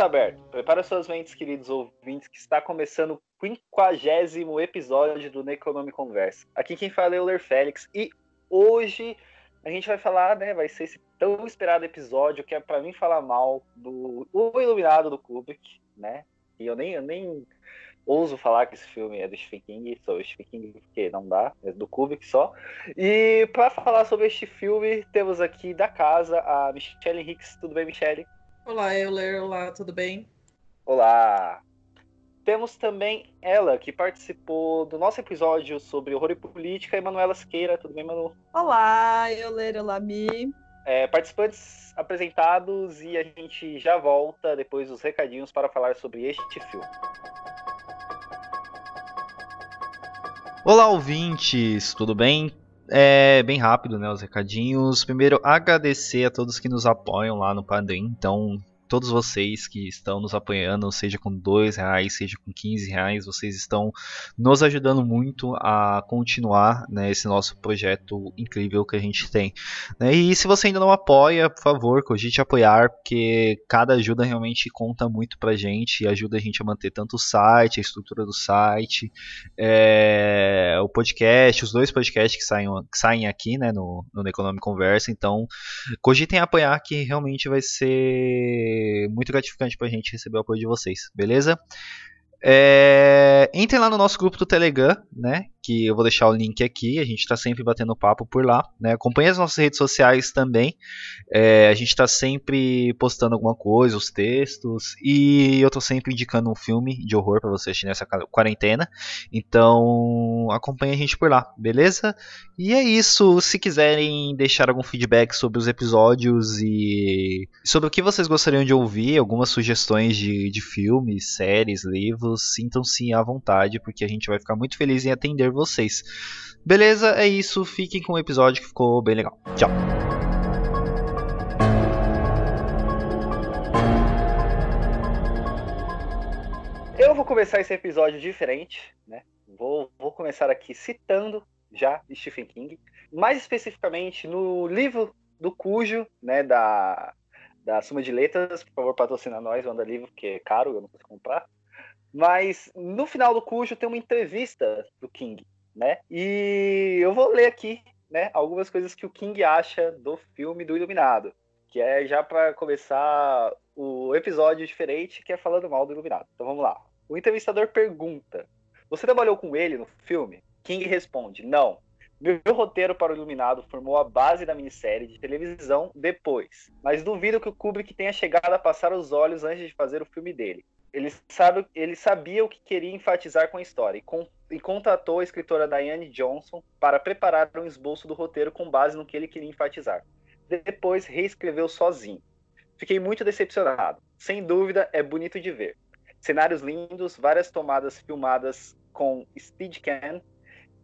Está aberto. Prepara suas mentes, queridos ouvintes, que está começando o quinquagésimo episódio do Necronome Conversa. Aqui quem fala é o Ler Félix e hoje a gente vai falar, né? Vai ser esse tão esperado episódio que é para mim falar mal do O Iluminado do Kubrick, né? E eu nem, eu nem ouso falar que esse filme é do Stephen King, sou Stephen King porque não dá, é do Kubrick só. E para falar sobre este filme, temos aqui da casa a Michelle Hicks. Tudo bem, Michelle? Olá, Euler. Olá, tudo bem? Olá! Temos também ela, que participou do nosso episódio sobre horror e política, Emanuela Siqueira. Tudo bem, Manu? Olá, Euler. Olá, Mi. É, participantes apresentados e a gente já volta depois dos recadinhos para falar sobre este filme. Olá, ouvintes, tudo bem? É bem rápido, né? Os recadinhos. Primeiro, agradecer a todos que nos apoiam lá no Padrim. Então, todos vocês que estão nos apoiando, seja com dois reais, seja com 15 reais, vocês estão nos ajudando muito a continuar né, esse nosso projeto incrível que a gente tem. Né? E se você ainda não apoia, por favor, cogite apoiar, porque cada ajuda realmente conta muito pra gente e ajuda a gente a manter tanto o site, a estrutura do site, é, o podcast, os dois podcasts que saem, que saem aqui né, no, no Economic Conversa. Então, cogitem apoiar que realmente vai ser muito gratificante pra gente receber o apoio de vocês, beleza? É, entrem lá no nosso grupo do Telegram, né? Que eu vou deixar o link aqui. A gente está sempre batendo papo por lá. Né? Acompanhe as nossas redes sociais também. É, a gente está sempre postando alguma coisa, os textos. E eu estou sempre indicando um filme de horror para você assistir nessa quarentena. Então acompanhe a gente por lá, beleza? E é isso. Se quiserem deixar algum feedback sobre os episódios e sobre o que vocês gostariam de ouvir, algumas sugestões de, de filmes, séries, livros sintam-se à vontade, porque a gente vai ficar muito feliz em atender vocês. Beleza? É isso. Fiquem com o episódio que ficou bem legal. Tchau. Eu vou começar esse episódio diferente, né? Vou, vou começar aqui citando já Stephen King, mais especificamente no livro do Cujo, né, da, da Suma de Letras, por favor, patrocina nós, manda livro, porque é caro, eu não posso comprar. Mas no final do Cujo tem uma entrevista do King, né? E eu vou ler aqui, né, algumas coisas que o King acha do filme do Iluminado, que é já para começar o episódio diferente, que é falando mal do Iluminado. Então vamos lá. O entrevistador pergunta: Você trabalhou com ele no filme? King responde: Não. Meu roteiro para o Iluminado formou a base da minissérie de televisão depois, mas duvido que o Kubrick tenha chegado a passar os olhos antes de fazer o filme dele. Ele, sabe, ele sabia o que queria enfatizar com a história e, con, e contratou a escritora Diane Johnson para preparar um esboço do roteiro com base no que ele queria enfatizar. Depois reescreveu sozinho. Fiquei muito decepcionado. Sem dúvida, é bonito de ver. Cenários lindos, várias tomadas filmadas com Steadicam.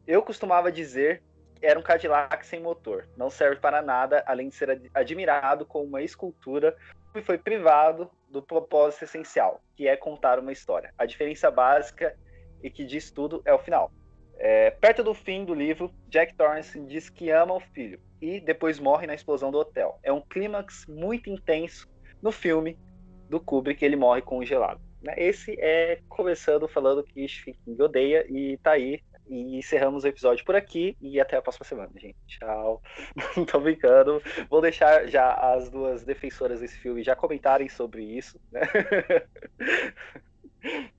Eu costumava dizer que era um Cadillac sem motor. Não serve para nada, além de ser admirado como uma escultura e foi privado do propósito essencial, que é contar uma história. A diferença básica e que diz tudo é o final. É, perto do fim do livro, Jack Torrance diz que ama o filho e depois morre na explosão do hotel. É um clímax muito intenso no filme do Kubrick, ele morre congelado. Né? Esse é começando falando que Stephen King odeia e tá aí e encerramos o episódio por aqui e até a próxima semana, gente. Tchau. Não tô brincando. Vou deixar já as duas defensoras desse filme já comentarem sobre isso. Né?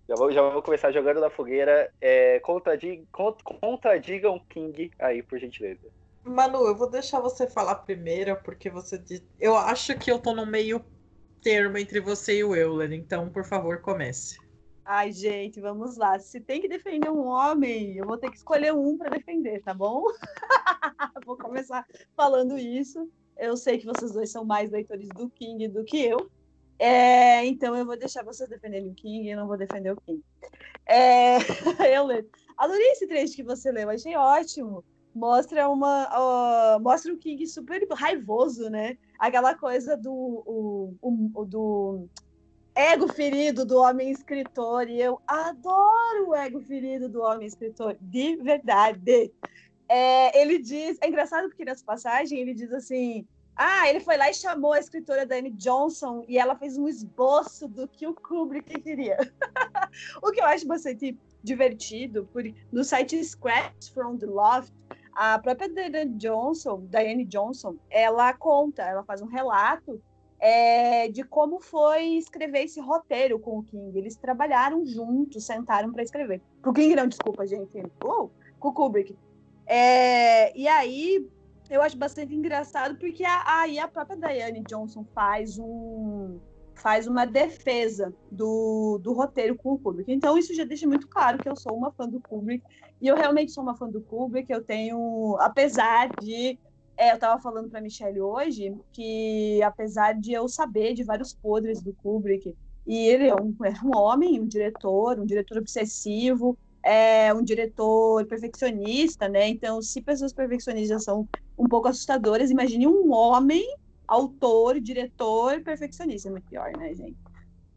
Já vou, já vou começar jogando na fogueira. É, contradig, contradigam King aí, por gentileza. Manu, eu vou deixar você falar primeiro, porque você. Eu acho que eu tô no meio termo entre você e o Euler, então, por favor, comece. Ai, gente, vamos lá. Se tem que defender um homem, eu vou ter que escolher um para defender, tá bom? vou começar falando isso. Eu sei que vocês dois são mais leitores do King do que eu. É, então eu vou deixar vocês defenderem o King e não vou defender o King. É, eu leio. Adorei esse trecho que você leu, achei ótimo. Mostra uma. Uh, mostra o King super raivoso, né? Aquela coisa do. O, o, do ego ferido do homem escritor. E eu adoro o ego ferido do homem escritor, de verdade. É, ele diz, é engraçado porque nessa passagem ele diz assim: Ah, ele foi lá e chamou a escritora Dani Johnson e ela fez um esboço do que o Kubrick queria. o que eu acho bastante divertido, por, no site Scraps from the Loft, a própria Diane Johnson, Diane Johnson, ela conta, ela faz um relato é, de como foi escrever esse roteiro com o King. Eles trabalharam juntos, sentaram para escrever. Com o King, não, desculpa, gente. Uh, com o Kubrick. É, e aí, eu acho bastante engraçado, porque aí a, a própria Diane Johnson faz um faz uma defesa do, do roteiro com o Kubrick. Então, isso já deixa muito claro que eu sou uma fã do Kubrick. E eu realmente sou uma fã do Kubrick. Eu tenho, apesar de. É, eu estava falando para a Michelle hoje que, apesar de eu saber de vários podres do Kubrick, e ele é um, é um homem, um diretor, um diretor obsessivo, é um diretor perfeccionista, né? Então, se pessoas perfeccionistas são um pouco assustadoras, imagine um homem autor, diretor, perfeccionista, é muito pior, né, gente?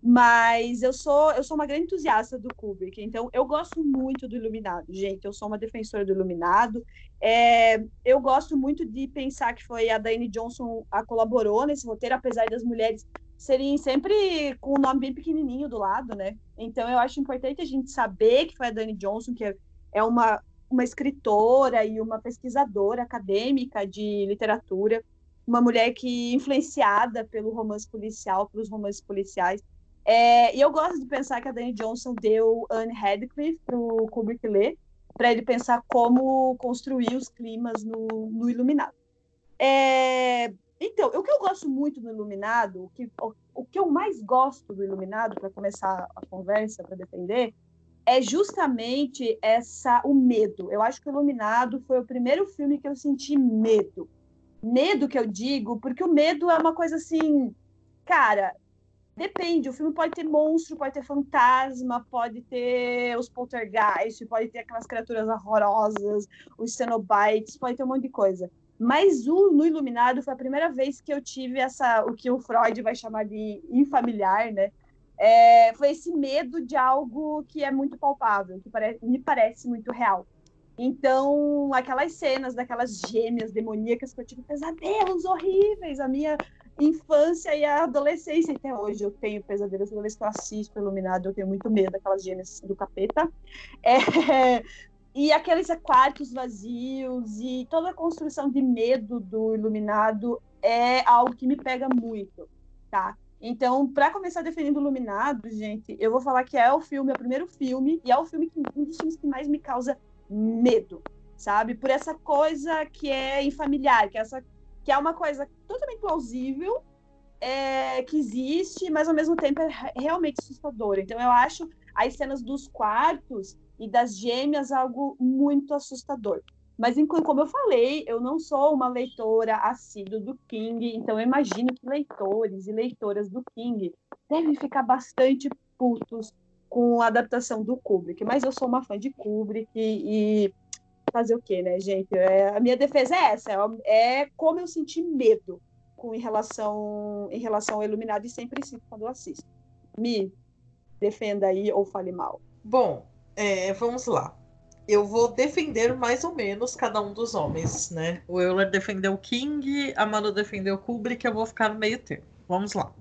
Mas eu sou eu sou uma grande entusiasta do Kubrick, então eu gosto muito do Iluminado, gente. Eu sou uma defensora do Iluminado. É, eu gosto muito de pensar que foi a Dani Johnson a colaborou nesse roteiro, apesar das mulheres serem sempre com o nome bem pequenininho do lado, né? Então eu acho importante a gente saber que foi a Dani Johnson, que é uma, uma escritora e uma pesquisadora acadêmica de literatura uma mulher que influenciada pelo romance policial, pelos romances policiais. É, e eu gosto de pensar que a Dani Johnson deu Anne Radcliffe para o Kubrick ler, para ele pensar como construir os climas no, no Iluminado. É, então, o que eu gosto muito do Iluminado, o que, o, o que eu mais gosto do Iluminado, para começar a conversa, para defender, é justamente essa o medo. Eu acho que o Iluminado foi o primeiro filme que eu senti medo medo que eu digo, porque o medo é uma coisa assim, cara, depende. O filme pode ter monstro, pode ter fantasma, pode ter os poltergeist, pode ter aquelas criaturas horrorosas, os cenobites, pode ter um monte de coisa. Mas o no Iluminado foi a primeira vez que eu tive essa, o que o Freud vai chamar de infamiliar, né? É, foi esse medo de algo que é muito palpável, que pare, me parece muito real. Então, aquelas cenas daquelas gêmeas demoníacas que eu tive pesadelos horríveis, a minha infância e a adolescência, até hoje eu tenho pesadelos, toda vez que eu assisto Iluminado, eu tenho muito medo daquelas gêmeas do capeta. É, e aqueles quartos vazios e toda a construção de medo do Iluminado é algo que me pega muito, tá? Então, para começar defendendo Iluminado, gente, eu vou falar que é o filme, é o primeiro filme, e é o filme que, um dos filmes que mais me causa medo, sabe? Por essa coisa que é infamiliar, que é, essa, que é uma coisa totalmente plausível, é, que existe, mas ao mesmo tempo é realmente assustadora. Então eu acho as cenas dos quartos e das gêmeas algo muito assustador. Mas como eu falei, eu não sou uma leitora assídua do King, então eu imagino que leitores e leitoras do King devem ficar bastante putos com a adaptação do Kubrick. Mas eu sou uma fã de Kubrick e, e fazer o quê, né, gente? É, a minha defesa é essa, é, é como eu senti medo com em relação em relação ao Iluminado e sempre sinto quando eu assisto. Me defenda aí ou fale mal. Bom, é, vamos lá. Eu vou defender mais ou menos cada um dos homens, né? O Euler defendeu o King, a Manu defendeu o Kubrick, eu vou ficar no meio termo. Vamos lá.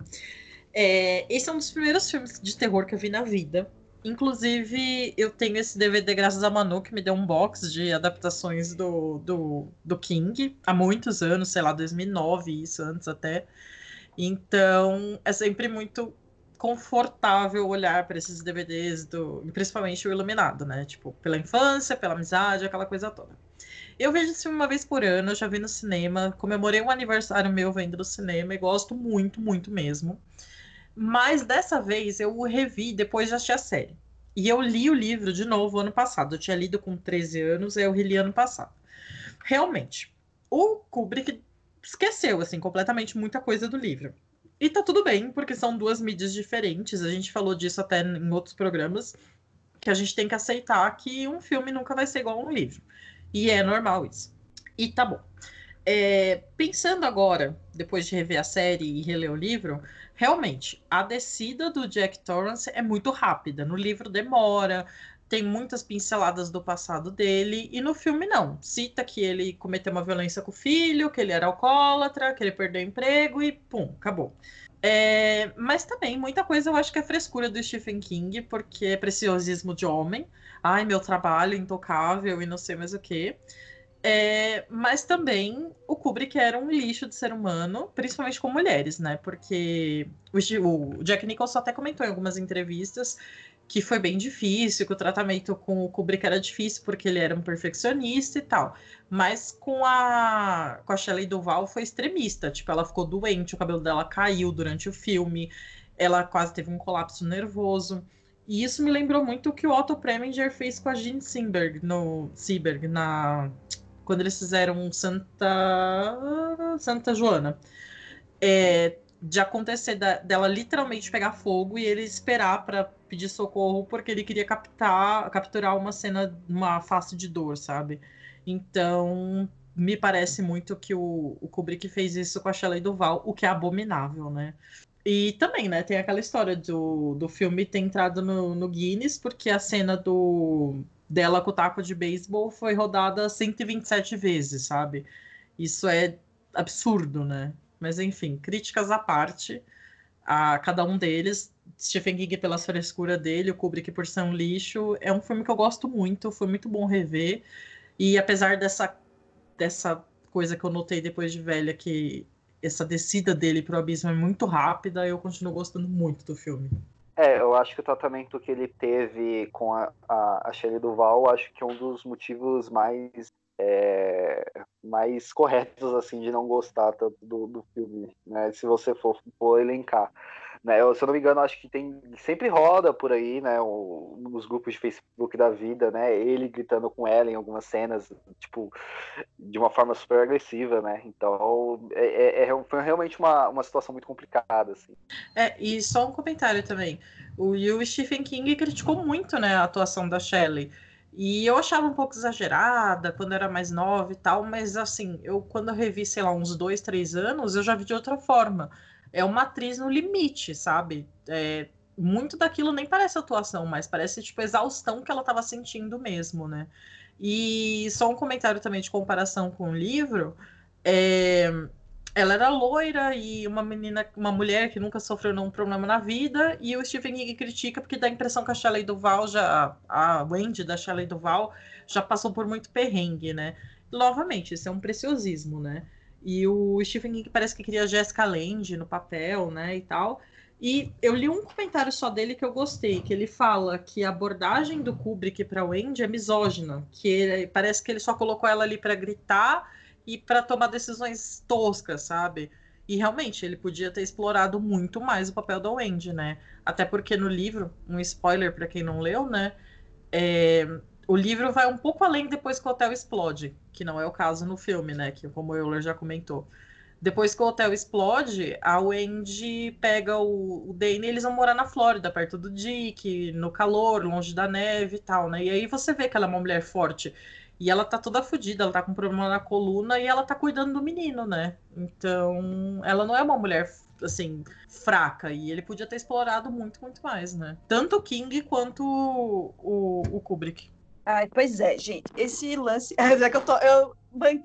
É, esse é um dos primeiros filmes de terror que eu vi na vida. Inclusive, eu tenho esse DVD graças a Manu, que me deu um box de adaptações do, do, do King há muitos anos, sei lá, 2009, isso antes até. Então, é sempre muito confortável olhar para esses DVDs, do, principalmente o Iluminado, né? Tipo, pela infância, pela amizade, aquela coisa toda. Eu vejo esse filme uma vez por ano, já vi no cinema, comemorei um aniversário meu vendo no cinema e gosto muito, muito mesmo. Mas dessa vez eu o revi depois de assistir a série. E eu li o livro de novo ano passado. Eu tinha lido com 13 anos, aí eu reli ano passado. Realmente, o Kubrick esqueceu, assim, completamente muita coisa do livro. E tá tudo bem, porque são duas mídias diferentes. A gente falou disso até em outros programas, que a gente tem que aceitar que um filme nunca vai ser igual a um livro. E é normal isso. E tá bom. É, pensando agora, depois de rever a série e reler o livro, realmente, a descida do Jack Torrance é muito rápida. No livro demora. tem muitas pinceladas do passado dele, e no filme não. Cita que ele cometeu uma violência com o filho, que ele era alcoólatra, que ele perdeu o emprego e pum, acabou. É, mas também, muita coisa eu acho que é frescura do Stephen King, porque é preciosismo de homem. Ai, meu trabalho intocável e não sei mais o que. É, mas também o Kubrick era um lixo de ser humano, principalmente com mulheres, né? Porque o, o Jack Nicholson até comentou em algumas entrevistas que foi bem difícil, que o tratamento com o Kubrick era difícil porque ele era um perfeccionista e tal. Mas com a com a Shelley Duval foi extremista, tipo, ela ficou doente, o cabelo dela caiu durante o filme, ela quase teve um colapso nervoso. E isso me lembrou muito o que o Otto Preminger fez com a Jean Simberg no Seberg na quando eles fizeram Santa Santa Joana. É, de acontecer da, dela literalmente pegar fogo e ele esperar para pedir socorro porque ele queria captar, capturar uma cena, uma face de dor, sabe? Então, me parece muito que o, o Kubrick fez isso com a Shelley Duval, o que é abominável, né? E também, né, tem aquela história do, do filme ter entrado no, no Guinness, porque a cena do dela com o taco de beisebol foi rodada 127 vezes, sabe? Isso é absurdo, né? Mas enfim, críticas à parte, a cada um deles. Stephen King pela frescura dele, o Kubrick por ser um lixo. É um filme que eu gosto muito, foi muito bom rever. E apesar dessa, dessa coisa que eu notei depois de velha, que essa descida dele pro abismo é muito rápida, eu continuo gostando muito do filme. É, eu acho que o tratamento que ele teve com a, a, a Shelley Duval, acho que é um dos motivos mais é, mais corretos assim de não gostar tanto do, do filme, né? Se você for, for elencar. Né, eu, se eu não me engano, acho que tem sempre roda por aí, né, o, nos grupos de Facebook da vida, né, ele gritando com ela em algumas cenas, tipo, de uma forma super agressiva, né, então é, é, é foi realmente uma, uma situação muito complicada, assim. É, e só um comentário também, o, o Stephen King criticou muito, né, a atuação da Shelley, e eu achava um pouco exagerada quando era mais nova e tal, mas assim, eu quando eu revi, sei lá, uns dois, três anos, eu já vi de outra forma. É uma atriz no limite, sabe? É, muito daquilo nem parece atuação, mas parece tipo exaustão que ela estava sentindo mesmo, né? E só um comentário também de comparação com o livro. É, ela era loira e uma menina, uma mulher que nunca sofreu nenhum problema na vida, e o Stephen King critica porque dá a impressão que a Shelley Duval já, a Wendy da Shelley Duval já passou por muito perrengue, né? Novamente, isso é um preciosismo, né? E o Stephen King parece que queria Jessica Lange no papel, né, e tal. E eu li um comentário só dele que eu gostei, que ele fala que a abordagem do Kubrick para Wendy é misógina, que ele, parece que ele só colocou ela ali para gritar e para tomar decisões toscas, sabe? E realmente ele podia ter explorado muito mais o papel da Wendy, né? Até porque no livro, um spoiler para quem não leu, né? É, o livro vai um pouco além depois que o hotel explode, que não é o caso no filme, né? Que como o Euler já comentou. Depois que o hotel explode, a Wendy pega o, o Dane e eles vão morar na Flórida, perto do Dick, no calor, longe da neve e tal, né? E aí você vê que ela é uma mulher forte. E ela tá toda fodida, ela tá com problema na coluna e ela tá cuidando do menino, né? Então, ela não é uma mulher, assim, fraca. E ele podia ter explorado muito, muito mais, né? Tanto o King quanto o, o, o Kubrick. Ai, pois é, gente. Esse lance. É que eu tô, eu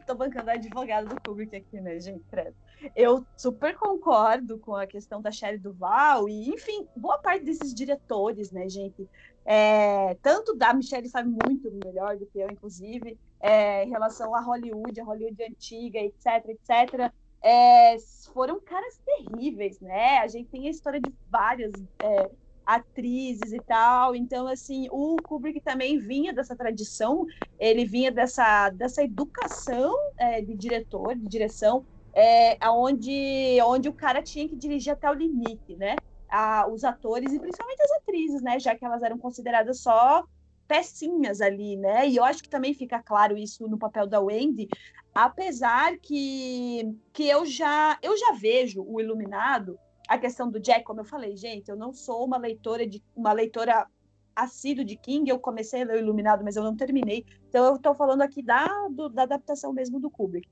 tô bancando a advogada do Kubrick aqui, né, gente? Credo. Eu super concordo com a questão da Shelley Duval e, enfim, boa parte desses diretores, né, gente? É, tanto da Michelle sabe muito melhor do que eu, inclusive, é, em relação a Hollywood, a Hollywood antiga, etc, etc. É, foram caras terríveis, né? A gente tem a história de várias é, atrizes e tal. Então, assim, o Kubrick também vinha dessa tradição, ele vinha dessa, dessa educação é, de diretor, de direção, é, onde, onde o cara tinha que dirigir até o limite, né? A, os atores e principalmente as atrizes, né? Já que elas eram consideradas só pecinhas ali, né? E eu acho que também fica claro isso no papel da Wendy, apesar que, que eu já eu já vejo o Iluminado a questão do Jack, como eu falei, gente, eu não sou uma leitora de uma leitora assídua de King, eu comecei a ler o Iluminado, mas eu não terminei. Então eu estou falando aqui da, do, da adaptação mesmo do Kubrick.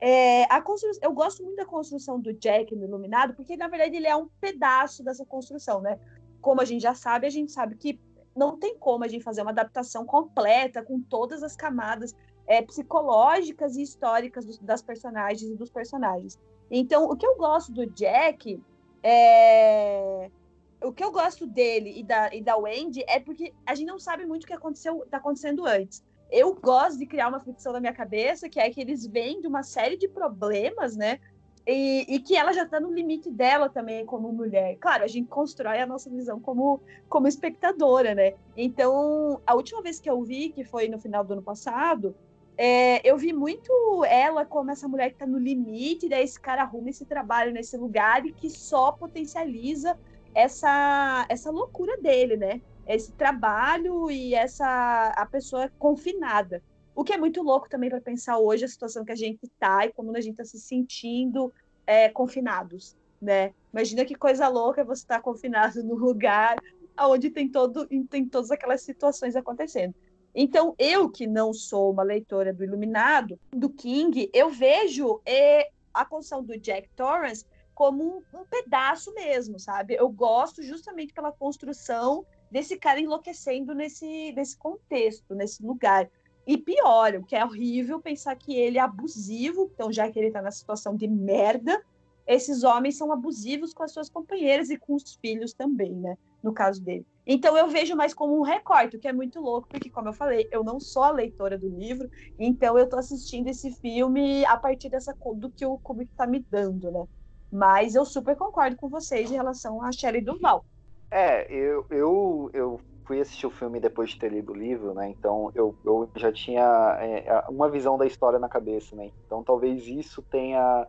É, a eu gosto muito da construção do Jack no Iluminado, porque na verdade ele é um pedaço dessa construção, né? Como a gente já sabe, a gente sabe que não tem como a gente fazer uma adaptação completa com todas as camadas é, psicológicas e históricas dos, das personagens e dos personagens. Então, o que eu gosto do Jack é o que eu gosto dele e da, e da Wendy é porque a gente não sabe muito o que aconteceu, tá acontecendo antes. Eu gosto de criar uma ficção na minha cabeça, que é que eles vêm de uma série de problemas, né? E, e, que ela já está no limite dela também como mulher. Claro, a gente constrói a nossa visão como, como espectadora, né? Então, a última vez que eu vi, que foi no final do ano passado, é, eu vi muito ela como essa mulher que está no limite, daí esse cara arruma esse trabalho nesse lugar e que só potencializa essa, essa loucura dele, né? Esse trabalho e essa a pessoa confinada. O que é muito louco também para pensar hoje a situação que a gente está e como a gente está se sentindo é, confinados, né? Imagina que coisa louca você estar tá confinado no lugar onde tem todo tem todas aquelas situações acontecendo. Então, eu que não sou uma leitora do Iluminado, do King, eu vejo é, a construção do Jack Torrance como um, um, pedaço mesmo, sabe? Eu gosto justamente pela construção desse cara enlouquecendo nesse, nesse contexto, nesse lugar. E pior, o que é horrível pensar que ele é abusivo, então já que ele tá na situação de merda, esses homens são abusivos com as suas companheiras e com os filhos também, né? No caso dele. Então eu vejo mais como um recorte, o que é muito louco, porque, como eu falei, eu não sou a leitora do livro, então eu tô assistindo esse filme a partir dessa do que o Kubrick tá me dando, né? Mas eu super concordo com vocês em relação a Shelley Duval. É, eu, eu, eu fui assistir o filme depois de ter lido o livro, né? Então eu, eu já tinha é, uma visão da história na cabeça, né? Então talvez isso tenha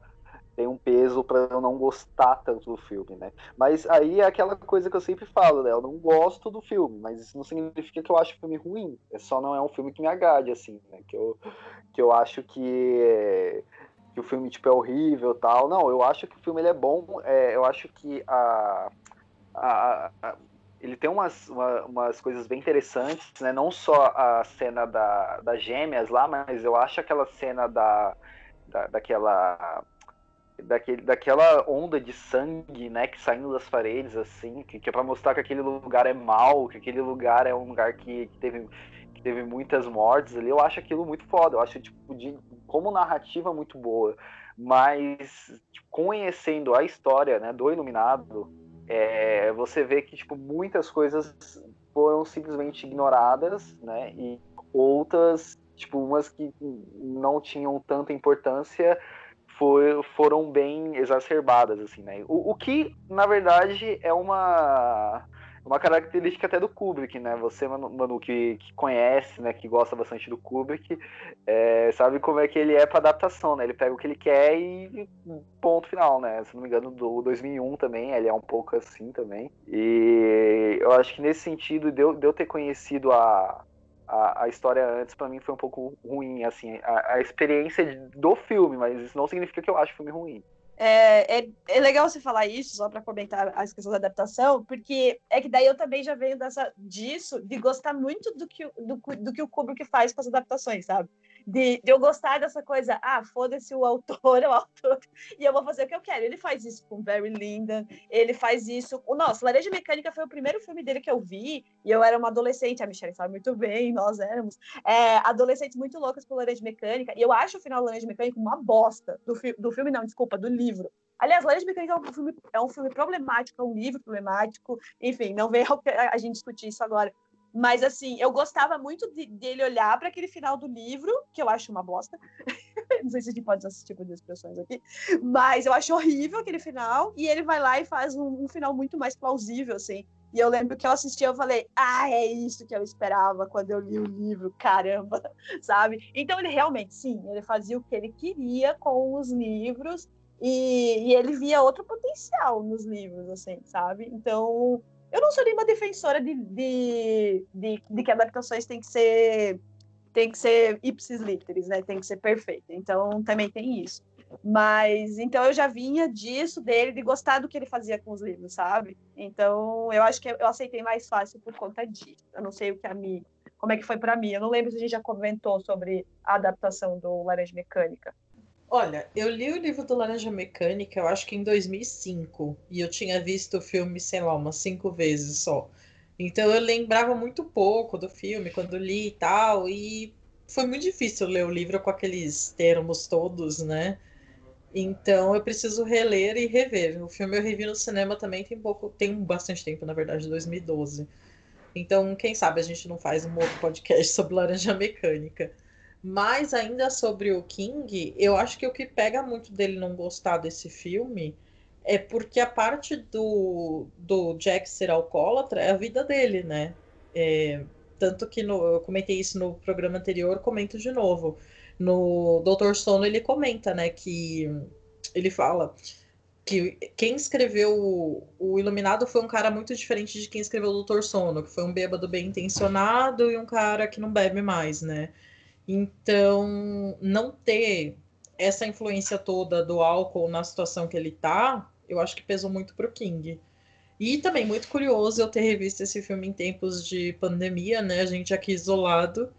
tem um peso para eu não gostar tanto do filme, né? Mas aí é aquela coisa que eu sempre falo, né? Eu não gosto do filme, mas isso não significa que eu acho o filme ruim. É só não é um filme que me agrade, assim, né? Que eu, que eu acho que, que o filme tipo, é horrível tal. Não, eu acho que o filme ele é bom. É, eu acho que a, a, a ele tem umas, uma, umas coisas bem interessantes, né? Não só a cena da, das gêmeas lá, mas eu acho aquela cena da, da daquela daquele, daquela onda de sangue, né, que saindo das paredes, assim, que, que é para mostrar que aquele lugar é mal, que aquele lugar é um lugar que, que, teve, que teve muitas mortes ali, eu acho aquilo muito foda, eu acho, tipo, de, como narrativa muito boa, mas tipo, conhecendo a história, né, do Iluminado, é, você vê que, tipo, muitas coisas foram simplesmente ignoradas, né, e outras, tipo, umas que não tinham tanta importância, foi, foram bem exacerbadas, assim, né? O, o, que, na verdade, é uma, uma característica até do Kubrick, né? Você, Manu, que, que conhece, né, que gosta bastante do Kubrick, é, sabe como é que ele é para adaptação, né? Ele pega o que ele quer e ponto final, né? Se não me engano, do 2001 também, ele é um pouco assim também. E eu acho que nesse sentido, de eu, de eu ter conhecido a, a, a história antes para mim foi um pouco ruim, assim, a, a, experiência do filme, mas isso não significa que eu acho o filme ruim. É, é, é legal você falar isso, só para comentar a questão da adaptação, porque é que daí eu também já venho dessa, disso, de gostar muito do que, do, do que o Kubrick faz com as adaptações, sabe? De, de eu gostar dessa coisa, ah, foda-se o autor, o autor, e eu vou fazer o que eu quero. Ele faz isso com Barry Lyndon, ele faz isso. O nosso Laranja Mecânica foi o primeiro filme dele que eu vi, e eu era uma adolescente, a Michelle sabe muito bem, nós éramos é, adolescentes muito loucas por Laranja Mecânica, e eu acho o final do Laranja Mecânica uma bosta do, fi do filme, não, desculpa, do livro. Aliás, Laranja Mecânica é um, filme, é um filme problemático, é um livro problemático, enfim, não veio a gente discutir isso agora. Mas, assim, eu gostava muito de, dele olhar para aquele final do livro, que eu acho uma bosta. Não sei se a gente pode esse tipo de expressões aqui. Mas eu acho horrível aquele final. E ele vai lá e faz um, um final muito mais plausível, assim. E eu lembro que eu assisti, eu falei, ah, é isso que eu esperava quando eu li o livro, caramba, sabe? Então ele realmente, sim, ele fazia o que ele queria com os livros e, e ele via outro potencial nos livros, assim, sabe? Então eu não sou nenhuma defensora de, de, de, de que adaptações tem que ser tem que ser ipsis literis, né? Tem que ser perfeita. Então também tem isso. Mas então eu já vinha disso dele, de gostar do que ele fazia com os livros, sabe? Então eu acho que eu aceitei mais fácil por conta disso. Eu não sei o que a mim, como é que foi para mim. Eu não lembro se a gente já comentou sobre a adaptação do Laranja Mecânica. Olha, eu li o livro do Laranja Mecânica, eu acho que em 2005, e eu tinha visto o filme, sei lá, umas cinco vezes só. Então eu lembrava muito pouco do filme quando li e tal, e foi muito difícil ler o livro com aqueles termos todos, né? Então eu preciso reler e rever. O filme eu revi no cinema também tem pouco, tem bastante tempo, na verdade, 2012. Então, quem sabe a gente não faz um outro podcast sobre Laranja Mecânica. Mas ainda sobre o King, eu acho que o que pega muito dele não gostar desse filme é porque a parte do, do Jack ser alcoólatra é a vida dele, né? É, tanto que no, eu comentei isso no programa anterior, comento de novo. No Doutor Sono ele comenta, né, que ele fala que quem escreveu o, o Iluminado foi um cara muito diferente de quem escreveu o Doutor Sono, que foi um bêbado bem intencionado e um cara que não bebe mais, né? Então, não ter essa influência toda do álcool na situação que ele tá, eu acho que pesou muito pro King. E também muito curioso eu ter revisto esse filme em tempos de pandemia, né? A gente aqui isolado.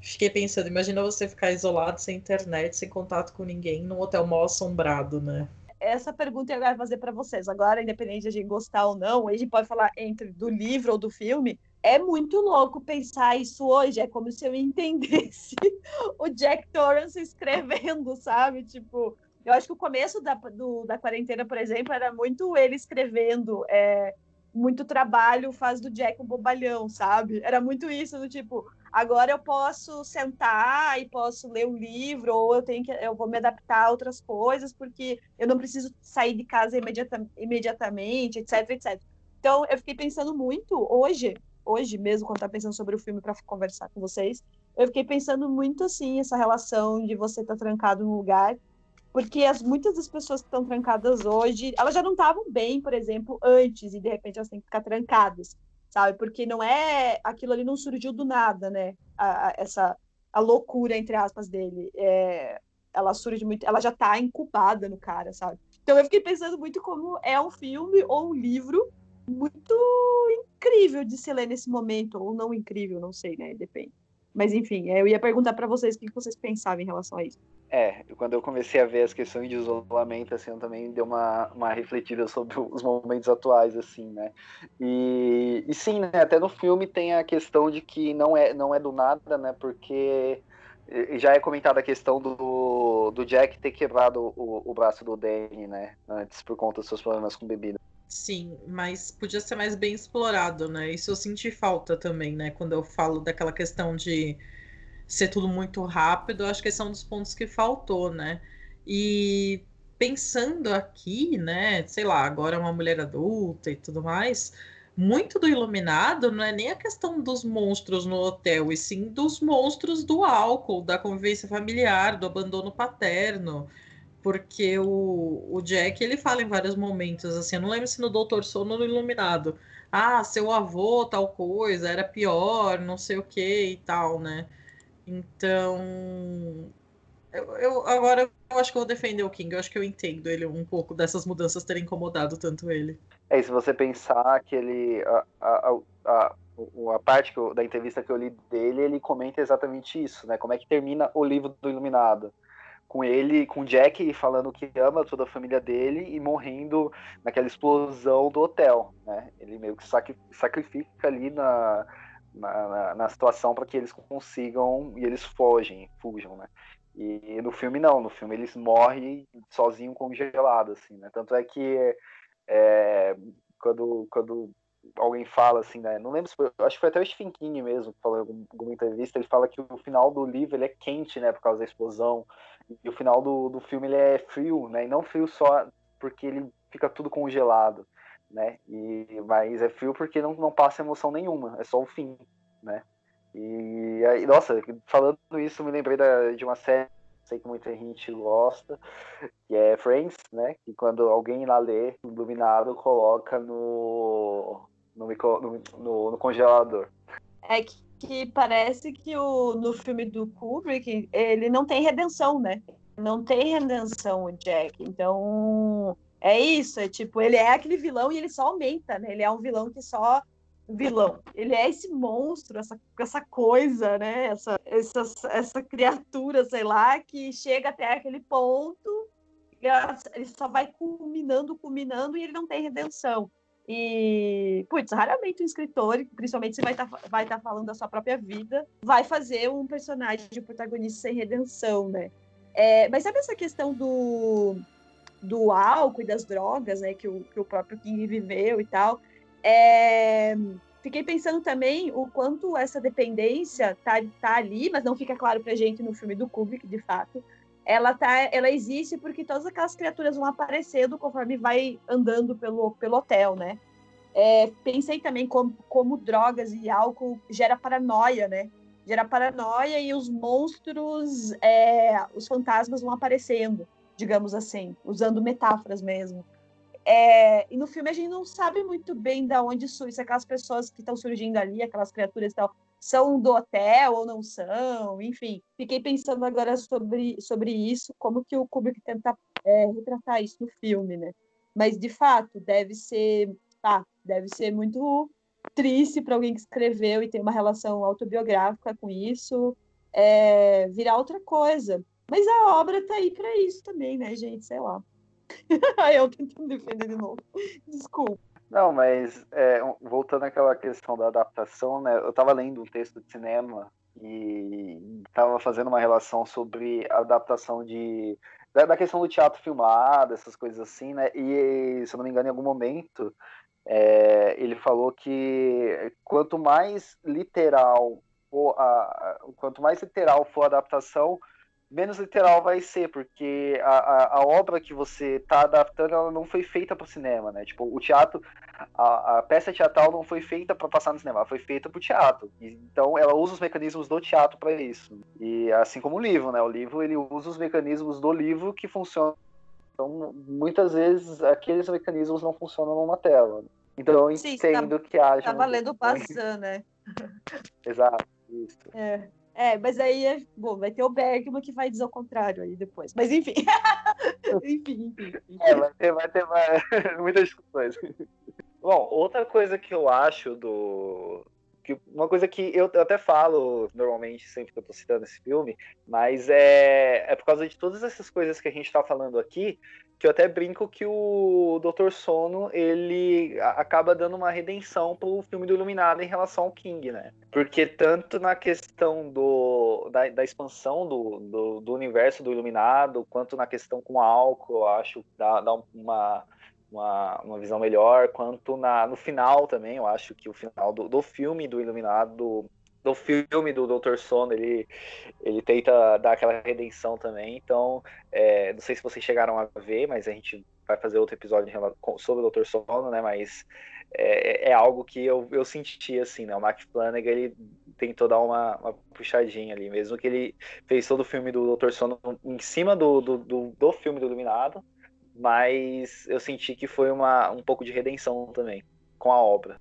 Fiquei pensando, imagina você ficar isolado, sem internet, sem contato com ninguém, num hotel mal assombrado, né? Essa pergunta eu quero fazer para vocês. Agora, independente de a gente gostar ou não, a gente pode falar entre do livro ou do filme. É muito louco pensar isso hoje. É como se eu entendesse o Jack Torrance escrevendo, sabe? Tipo, eu acho que o começo da, do, da quarentena, por exemplo, era muito ele escrevendo, é, muito trabalho faz do Jack um bobalhão, sabe? Era muito isso, do tipo, agora eu posso sentar e posso ler um livro, ou eu tenho que, eu vou me adaptar a outras coisas, porque eu não preciso sair de casa imediata, imediatamente, etc, etc. Então, eu fiquei pensando muito hoje, hoje mesmo, quando estava pensando sobre o filme para conversar com vocês, eu fiquei pensando muito assim, essa relação de você estar tá trancado num lugar porque as, muitas das pessoas que estão trancadas hoje, elas já não estavam bem, por exemplo, antes, e de repente elas têm que ficar trancadas, sabe? Porque não é. Aquilo ali não surgiu do nada, né? A, a essa a loucura, entre aspas, dele. É, ela surge muito. Ela já está incubada no cara, sabe? Então eu fiquei pensando muito como é um filme ou um livro muito incrível de se ler nesse momento, ou não incrível, não sei, né? Depende. Mas enfim, eu ia perguntar para vocês o que vocês pensavam em relação a isso. É, quando eu comecei a ver as questões de isolamento, assim, eu também dei uma, uma refletida sobre os momentos atuais, assim, né? E, e sim, né, até no filme tem a questão de que não é, não é do nada, né? Porque já é comentada a questão do, do Jack ter quebrado o, o braço do Danny, né? Antes, por conta dos seus problemas com bebida. Sim, mas podia ser mais bem explorado, né? Isso eu senti falta também, né? Quando eu falo daquela questão de ser tudo muito rápido, acho que esse é um dos pontos que faltou, né? E pensando aqui, né, sei lá, agora é uma mulher adulta e tudo mais, muito do iluminado não é nem a questão dos monstros no hotel, e sim dos monstros do álcool, da convivência familiar, do abandono paterno. Porque o, o Jack, ele fala em vários momentos, assim, eu não lembro se no Doutor Sono ou no Iluminado. Ah, seu avô, tal coisa, era pior, não sei o que e tal, né? Então, eu, eu, agora eu acho que eu vou defender o King. Eu acho que eu entendo ele um pouco dessas mudanças terem incomodado tanto ele. É, e se você pensar que ele. A, a, a, a parte eu, da entrevista que eu li dele, ele comenta exatamente isso, né? Como é que termina o livro do Iluminado. Com ele, com Jack falando que ama toda a família dele e morrendo naquela explosão do hotel, né? Ele meio que sacrifica ali na, na, na, situação para que eles consigam e eles fogem, fujam, né? E no filme não, no filme eles morrem sozinho congelado, assim, né? Tanto é que é, quando, quando alguém fala assim, né? Não lembro se foi, acho que foi até o Stephen King mesmo que falou em alguma entrevista, ele fala que o final do livro ele é quente, né, por causa da explosão, e o final do, do filme ele é frio, né? E não frio só porque ele fica tudo congelado né? E, mas é frio porque não, não passa emoção nenhuma, é só o fim, né? E aí, nossa, falando isso, me lembrei da, de uma série, sei que muita gente gosta, que é Friends, né? Que quando alguém lá lê Iluminado, coloca no, no, no, no, no congelador. É que, que parece que o, no filme do Kubrick, ele não tem redenção, né? Não tem redenção o Jack. Então, é isso, é tipo, ele é aquele vilão e ele só aumenta, né? Ele é um vilão que só vilão. Ele é esse monstro, essa, essa coisa, né? Essa, essa, essa criatura, sei lá, que chega até aquele ponto, ele só vai culminando, culminando e ele não tem redenção. E, putz, raramente um escritor, principalmente se vai estar tá, vai tá falando da sua própria vida, vai fazer um personagem de protagonista sem redenção, né? É, mas sabe essa questão do, do álcool e das drogas, né, que o, que o próprio King viveu e tal? É, fiquei pensando também o quanto essa dependência tá, tá ali, mas não fica claro pra gente no filme do Kubrick, de fato, ela tá, ela existe porque todas aquelas criaturas vão aparecendo conforme vai andando pelo, pelo hotel, né? É, pensei também como, como drogas e álcool gera paranoia, né? Gera paranoia e os monstros, é, os fantasmas vão aparecendo, digamos assim, usando metáforas mesmo. É, e no filme a gente não sabe muito bem de onde surge, aquelas pessoas que estão surgindo ali, aquelas criaturas e tal, são do hotel ou não são, enfim. Fiquei pensando agora sobre, sobre isso, como que o Kubrick tenta é, retratar isso no filme, né? Mas, de fato, deve ser, tá, deve ser muito triste para alguém que escreveu e tem uma relação autobiográfica com isso, é, virar outra coisa. Mas a obra tá aí para isso também, né, gente? Sei lá. Eu tentando defender de novo. Desculpa. Não, mas é, voltando àquela questão da adaptação, né? Eu estava lendo um texto de cinema e estava fazendo uma relação sobre a adaptação de da, da, questão do teatro filmado, essas coisas assim, né? E se eu não me engano, em algum momento é, ele falou que quanto mais literal for a, quanto mais literal for a adaptação, menos literal vai ser, porque a, a, a obra que você está adaptando ela não foi feita para o cinema, né? Tipo, o teatro, a, a peça teatral não foi feita para passar no cinema, ela foi feita para o teatro. Então, ela usa os mecanismos do teatro para isso. E assim como o livro, né? O livro ele usa os mecanismos do livro que funcionam. Então, muitas vezes aqueles mecanismos não funcionam numa tela. Então, eu Sim, entendo tá, que haja. Tá valendo o né? Exato. Isso. É. É, mas aí é, bom, vai ter o Bergman que vai dizer o contrário aí depois. Mas enfim. enfim, enfim, enfim. É, vai ter, vai ter muitas discussões. Bom, outra coisa que eu acho do. Uma coisa que eu, até falo normalmente, sempre que eu tô citando esse filme, mas é, é por causa de todas essas coisas que a gente tá falando aqui, que eu até brinco que o Dr. Sono ele acaba dando uma redenção pro filme do Iluminado em relação ao King, né? Porque tanto na questão do, da, da expansão do, do, do, universo do Iluminado, quanto na questão com álcool, eu acho dá, dá uma, uma, uma visão melhor, quanto na, no final também, eu acho que o final do, do filme do Iluminado do filme do Dr. Sono, ele, ele tenta dar aquela redenção também. Então, é, não sei se vocês chegaram a ver, mas a gente vai fazer outro episódio sobre o Dr. Sono, né? Mas é, é algo que eu, eu senti, assim, né? O Mac Flanagan, ele tentou dar uma, uma, puxadinha ali, mesmo que ele fez todo o filme do Dr. Sono em cima do, do, do, do filme do Iluminado, mas eu senti que foi uma, um pouco de redenção também com a obra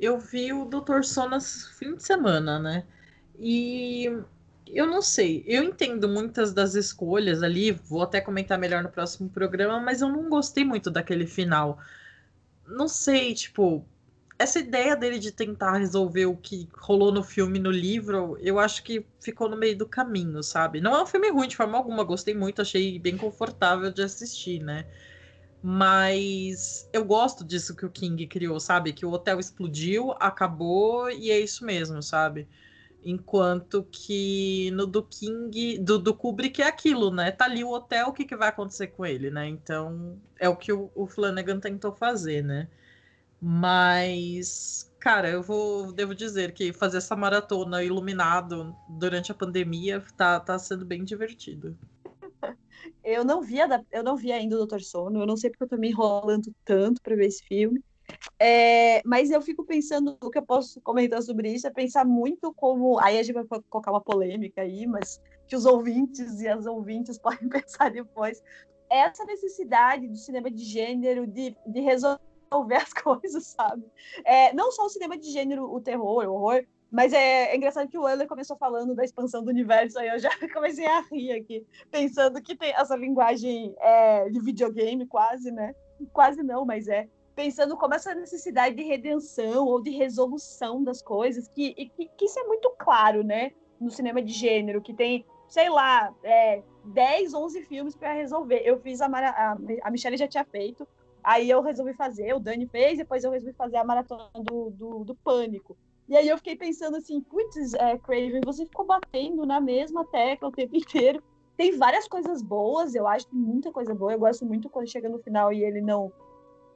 eu vi o Dr. Sonas fim de semana, né? E eu não sei, eu entendo muitas das escolhas ali, vou até comentar melhor no próximo programa, mas eu não gostei muito daquele final. Não sei, tipo, essa ideia dele de tentar resolver o que rolou no filme no livro, eu acho que ficou no meio do caminho, sabe? Não é um filme ruim de forma alguma, gostei muito, achei bem confortável de assistir, né? Mas eu gosto disso que o King criou, sabe? Que o hotel explodiu, acabou e é isso mesmo, sabe? Enquanto que no do King, do, do Kubrick é aquilo, né? Tá ali o hotel, o que, que vai acontecer com ele, né? Então é o que o, o Flanagan tentou fazer, né? Mas, cara, eu vou devo dizer que fazer essa maratona iluminado durante a pandemia tá, tá sendo bem divertido. Eu não vi, eu não vi ainda o Doutor Sono, eu não sei porque eu tô me enrolando tanto para ver esse filme. É, mas eu fico pensando, o que eu posso comentar sobre isso é pensar muito como. Aí a gente vai colocar uma polêmica aí, mas que os ouvintes e as ouvintes podem pensar depois. Essa necessidade do cinema de gênero de, de resolver as coisas, sabe? É, não só o cinema de gênero, o terror, o horror, mas é, é, engraçado que o Euler começou falando da expansão do universo, aí eu já comecei a rir aqui, pensando que tem essa linguagem é, de videogame quase, né? Quase não, mas é. Pensando como essa necessidade de redenção ou de resolução das coisas, que, que, que isso é muito claro, né? No cinema de gênero, que tem, sei lá, é, 10, 11 filmes para resolver. Eu fiz, a, a, a Michelle já tinha feito, Aí eu resolvi fazer, o Dani fez, depois eu resolvi fazer a maratona do, do, do Pânico. E aí eu fiquei pensando assim, putz, é, Craven, você ficou batendo na mesma tecla o tempo inteiro. Tem várias coisas boas, eu acho que muita coisa boa. Eu gosto muito quando chega no final e ele não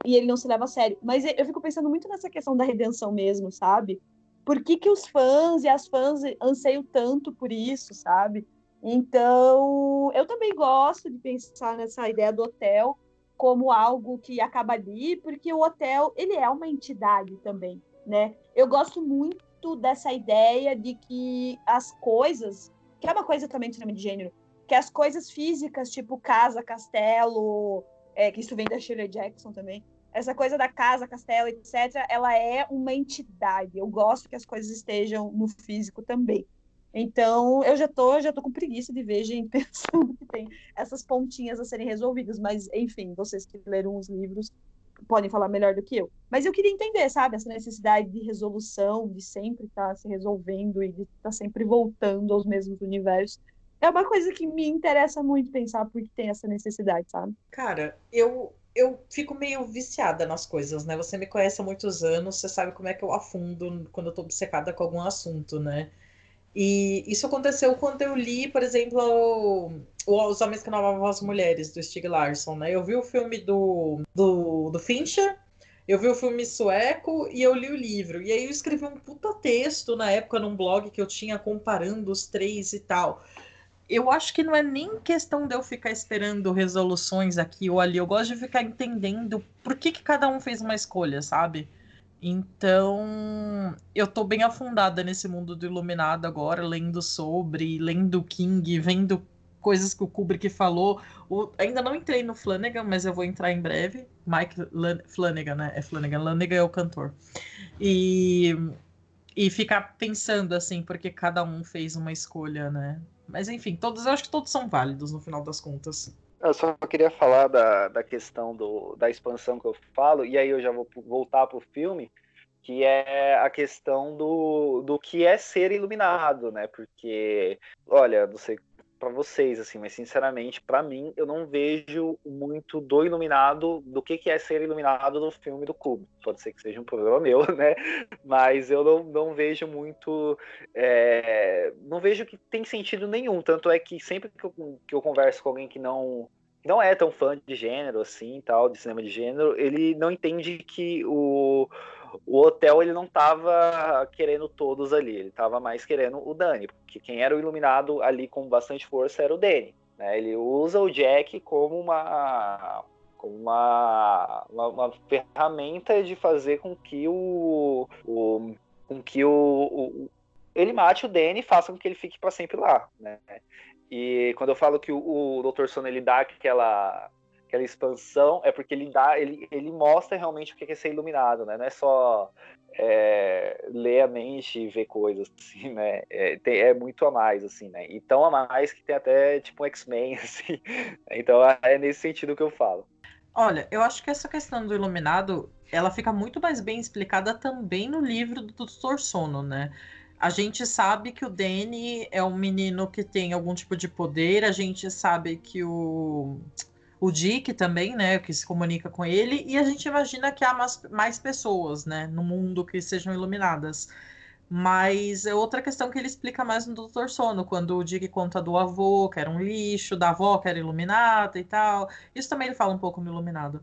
e ele não se leva a sério. Mas eu fico pensando muito nessa questão da redenção mesmo, sabe? Por que, que os fãs e as fãs anseiam tanto por isso, sabe? Então, eu também gosto de pensar nessa ideia do hotel como algo que acaba ali, porque o hotel, ele é uma entidade também, né? Eu gosto muito dessa ideia de que as coisas, que é uma coisa também de cinema de gênero, que as coisas físicas, tipo casa, castelo, é, que isso vem da Shirley Jackson também, essa coisa da casa, castelo, etc., ela é uma entidade. Eu gosto que as coisas estejam no físico também. Então, eu já tô, já tô com preguiça de ver gente pensando que tem essas pontinhas a serem resolvidas, mas enfim, vocês que leram os livros podem falar melhor do que eu. Mas eu queria entender, sabe, essa necessidade de resolução, de sempre estar tá se resolvendo e de estar tá sempre voltando aos mesmos universos. É uma coisa que me interessa muito pensar porque tem essa necessidade, sabe? Cara, eu eu fico meio viciada nas coisas, né? Você me conhece há muitos anos, você sabe como é que eu afundo quando eu tô obcecada com algum assunto, né? E isso aconteceu quando eu li, por exemplo, o, Os Homens que Não Amavam as Mulheres, do Stieg Larsson, né? Eu vi o filme do, do, do Fincher, eu vi o filme sueco e eu li o livro. E aí eu escrevi um puta texto na época num blog que eu tinha comparando os três e tal eu acho que não é nem questão de eu ficar esperando resoluções aqui ou ali. Eu gosto de ficar entendendo por que, que cada um fez uma escolha, sabe? Então, eu tô bem afundada nesse mundo do Iluminado agora, lendo sobre, lendo King, vendo coisas que o Kubrick falou. O, ainda não entrei no Flanagan, mas eu vou entrar em breve. Mike Lan, Flanagan, né? É Flanagan. Flanagan é o cantor. E, e ficar pensando, assim, porque cada um fez uma escolha, né? Mas enfim, todos, eu acho que todos são válidos no final das contas. Eu só queria falar da, da questão do, da expansão que eu falo, e aí eu já vou voltar para o filme, que é a questão do, do que é ser iluminado, né? Porque, olha, não sei para vocês, assim, mas sinceramente, para mim, eu não vejo muito do iluminado, do que, que é ser iluminado no filme do Cubo. Pode ser que seja um problema meu, né? Mas eu não, não vejo muito. É... Não vejo que tem sentido nenhum. Tanto é que sempre que eu, que eu converso com alguém que não não é tão fã de gênero assim, tal, de cinema de gênero, ele não entende que o, o hotel ele não estava querendo todos ali, ele estava mais querendo o Dani, porque quem era o iluminado ali com bastante força era o Danny. Né? Ele usa o Jack como uma, como uma, uma, uma ferramenta de fazer com que o, o com que o, o, ele mate o Danny e faça com que ele fique para sempre lá, né? E quando eu falo que o, o Dr. Sono ele dá aquela aquela expansão, é porque ele dá, ele, ele mostra realmente o que é ser iluminado, né? Não é só é, ler a mente e ver coisas, assim, né? É, tem, é muito a mais, assim, né? E tão a mais que tem até, tipo, um X-Men, assim. Então, é nesse sentido que eu falo. Olha, eu acho que essa questão do iluminado, ela fica muito mais bem explicada também no livro do Doutor Sono, né? A gente sabe que o Danny é um menino que tem algum tipo de poder, a gente sabe que o o Dick também, né, que se comunica com ele, e a gente imagina que há mais, mais pessoas, né, no mundo que sejam iluminadas. Mas é outra questão que ele explica mais no Doutor Sono, quando o Dick conta do avô, que era um lixo, da avó, que era iluminada e tal. Isso também ele fala um pouco no Iluminado.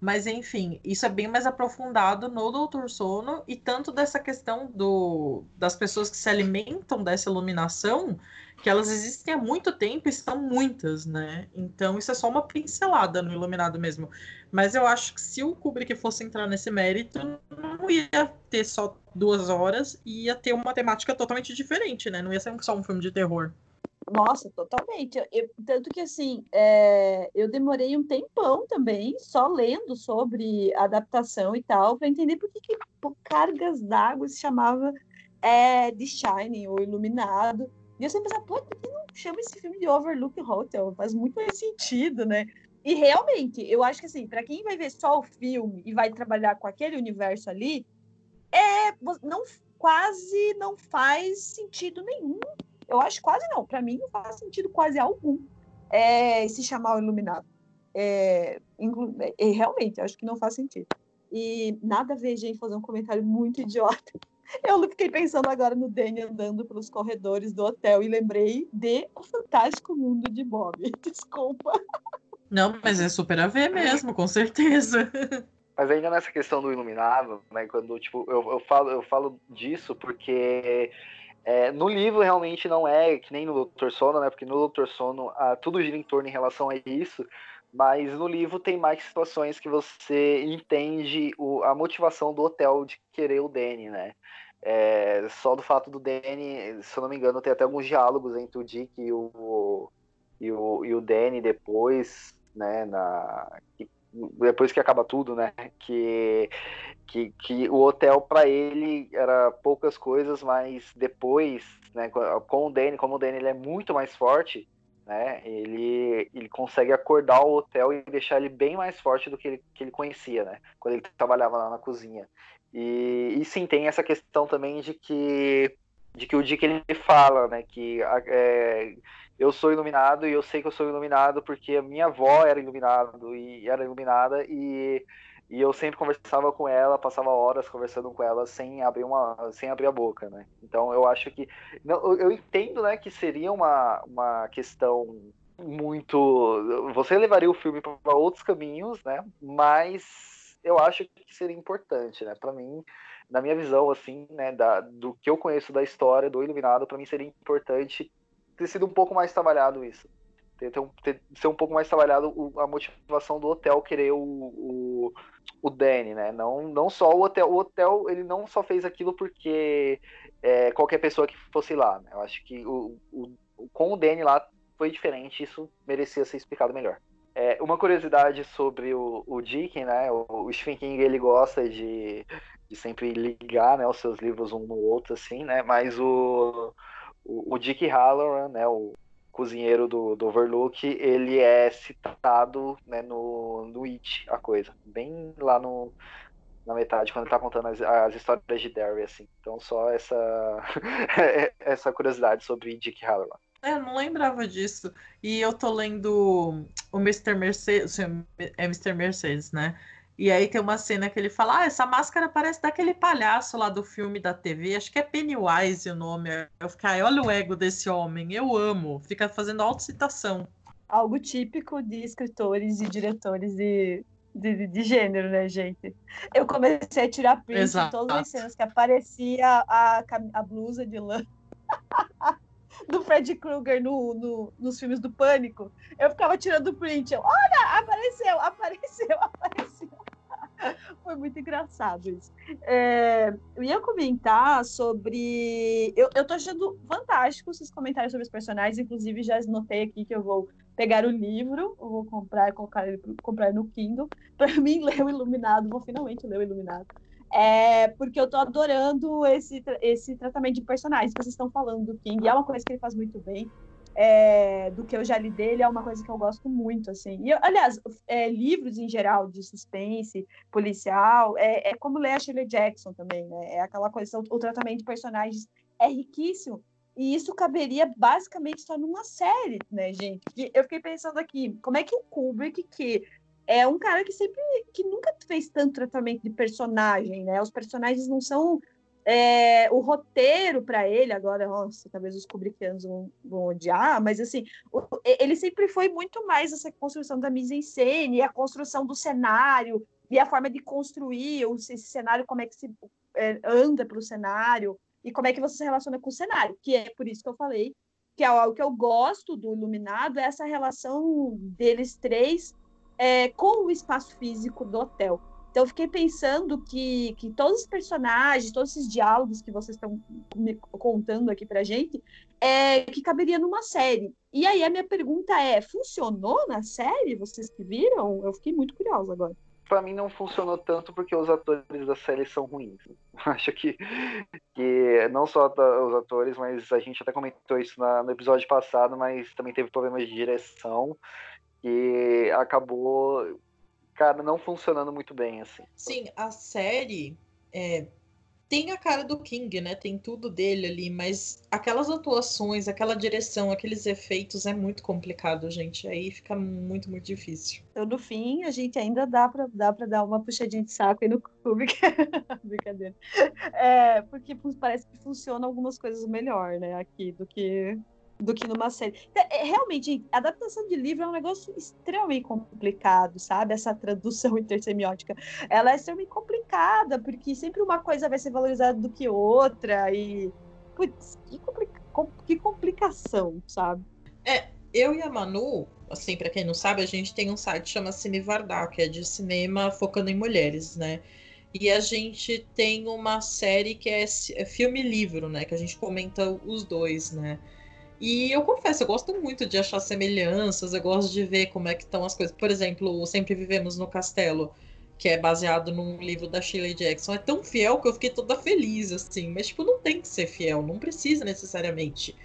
Mas enfim, isso é bem mais aprofundado no Doutor Sono e tanto dessa questão do, das pessoas que se alimentam dessa iluminação, que elas existem há muito tempo e são muitas, né? Então isso é só uma pincelada no Iluminado mesmo. Mas eu acho que se o Kubrick fosse entrar nesse mérito, não ia ter só duas horas, ia ter uma temática totalmente diferente, né? Não ia ser só um filme de terror. Nossa, totalmente. Eu, tanto que assim, é, eu demorei um tempão também, só lendo sobre adaptação e tal, para entender por que, que por cargas d'água se chamava é, The Shining ou Iluminado. E eu sempre pensava, pô, por que não chama esse filme de Overlook Hotel? Faz muito mais sentido, né? E realmente, eu acho que assim, para quem vai ver só o filme e vai trabalhar com aquele universo ali, é não quase não faz sentido nenhum eu acho quase não. Para mim não faz sentido quase algum é, se chamar o Iluminado. É, é, realmente, acho que não faz sentido. E nada a ver, gente, fazer um comentário muito idiota. Eu fiquei pensando agora no Danny andando pelos corredores do hotel e lembrei de O Fantástico Mundo de Bob. Desculpa. Não, mas é super a ver mesmo, com certeza. Mas ainda nessa questão do iluminado, né, quando tipo, eu, eu, falo, eu falo disso porque é, no livro realmente não é que nem no Doutor Sono, né? Porque no Doutor Sono ah, tudo gira em torno em relação a isso, mas no livro tem mais situações que você entende o, a motivação do hotel de querer o Danny, né? É, só do fato do Danny, se eu não me engano, tem até alguns diálogos entre o Dick e o, e o, e o Danny depois, né? Na, depois que acaba tudo, né? Que, que, que o hotel para ele era poucas coisas, mas depois, né? Com o Danny, como o Danny ele é muito mais forte, né? Ele, ele consegue acordar o hotel e deixar ele bem mais forte do que ele, que ele conhecia, né? Quando ele trabalhava lá na cozinha. E, e sim, tem essa questão também de que de que o dia que ele fala, né? Que é, eu sou iluminado e eu sei que eu sou iluminado porque a minha avó era iluminado e era iluminada e, e eu sempre conversava com ela, passava horas conversando com ela sem abrir uma sem abrir a boca, né? Então eu acho que não, eu entendo, né, que seria uma, uma questão muito você levaria o filme para outros caminhos, né? Mas eu acho que seria importante, né? Para mim, na minha visão assim, né, da, do que eu conheço da história do Iluminado, para mim seria importante ter sido um pouco mais trabalhado isso. Ter, ter, ter ser um pouco mais trabalhado a motivação do hotel querer o, o, o Danny, né? Não, não só o hotel. O hotel, ele não só fez aquilo porque é, qualquer pessoa que fosse lá, né? Eu acho que o, o, com o Danny lá foi diferente, isso merecia ser explicado melhor. É, uma curiosidade sobre o, o Dick, né? O, o Stephen King ele gosta de, de sempre ligar né, os seus livros um no outro, assim, né? Mas o, o, o Dick Halloran, né, o cozinheiro do, do Overlook, ele é citado né, no, no It, a coisa. Bem lá no, na metade, quando ele tá contando as, as histórias de Derry, assim. Então, só essa, essa curiosidade sobre Dick Halloran. É, eu não lembrava disso. E eu tô lendo o Mr. Mercedes, é Mr. Mercedes, né? E aí tem uma cena que ele fala: Ah, essa máscara parece daquele palhaço lá do filme da TV, acho que é Pennywise o nome. Eu fiquei, olha o ego desse homem, eu amo. Fica fazendo autocitação. Algo típico de escritores e diretores de, de, de, gênero, né, gente? Eu comecei a tirar print Exato. de todas as cenas que aparecia a, a blusa de lã. do Fred Krueger no, no, nos filmes do Pânico, eu ficava tirando print. Eu, Olha, apareceu, apareceu, apareceu. Foi muito engraçado isso. É, eu ia comentar sobre. Eu, eu tô achando fantástico esses comentários sobre os personagens, inclusive já notei aqui que eu vou pegar o livro, eu vou comprar e colocar ele comprar no Kindle. Para mim, ler o Iluminado, vou finalmente ler o Iluminado. É porque eu tô adorando esse, esse tratamento de personagens que vocês estão falando do King. É uma coisa que ele faz muito bem. É, do que eu já li dele, é uma coisa que eu gosto muito, assim. E, aliás, é, livros em geral de suspense, policial, é, é como ler a Shirley Jackson também, né? É aquela coisa, o, o tratamento de personagens é riquíssimo. E isso caberia basicamente só numa série, né, gente? Eu fiquei pensando aqui, como é que o Kubrick, que é um cara que sempre, que nunca fez tanto tratamento de personagem, né? Os personagens não são é, o roteiro para ele, agora, nossa, talvez os kubrickianos vão, vão odiar, mas assim, o, ele sempre foi muito mais essa construção da mise-en-scène, a construção do cenário, e a forma de construir esse cenário, como é que se é, anda pelo cenário, e como é que você se relaciona com o cenário, que é por isso que eu falei que é algo que eu gosto do Iluminado, é essa relação deles três é, com o espaço físico do hotel. Então, eu fiquei pensando que, que todos os personagens, todos esses diálogos que vocês estão contando aqui pra gente, é, que caberia numa série. E aí, a minha pergunta é: funcionou na série? Vocês que viram? Eu fiquei muito curiosa agora. Pra mim, não funcionou tanto porque os atores da série são ruins. Acho que, que não só os atores, mas a gente até comentou isso na, no episódio passado, mas também teve problemas de direção que acabou, cara, não funcionando muito bem, assim. Sim, a série é, tem a cara do King, né? Tem tudo dele ali, mas aquelas atuações, aquela direção, aqueles efeitos é muito complicado, gente. Aí fica muito, muito difícil. Então, no fim, a gente ainda dá para dá pra dar uma puxadinha de saco aí no Kubrick. Brincadeira. É, porque parece que funciona algumas coisas melhor, né, aqui, do que do que numa série. É, é, realmente, adaptação de livro é um negócio extremamente complicado, sabe? Essa tradução intersemiótica. Ela é extremamente complicada, porque sempre uma coisa vai ser valorizada do que outra, e. Putz, que, complica... que complicação, sabe? É, eu e a Manu, assim, para quem não sabe, a gente tem um site que chama Cine Vardar, que é de cinema focando em mulheres, né? E a gente tem uma série que é, é filme-livro, né? Que a gente comenta os dois, né? E eu confesso, eu gosto muito de achar semelhanças, eu gosto de ver como é que estão as coisas. Por exemplo, Sempre Vivemos no Castelo, que é baseado num livro da Shirley Jackson. É tão fiel que eu fiquei toda feliz, assim. Mas, tipo, não tem que ser fiel, não precisa necessariamente.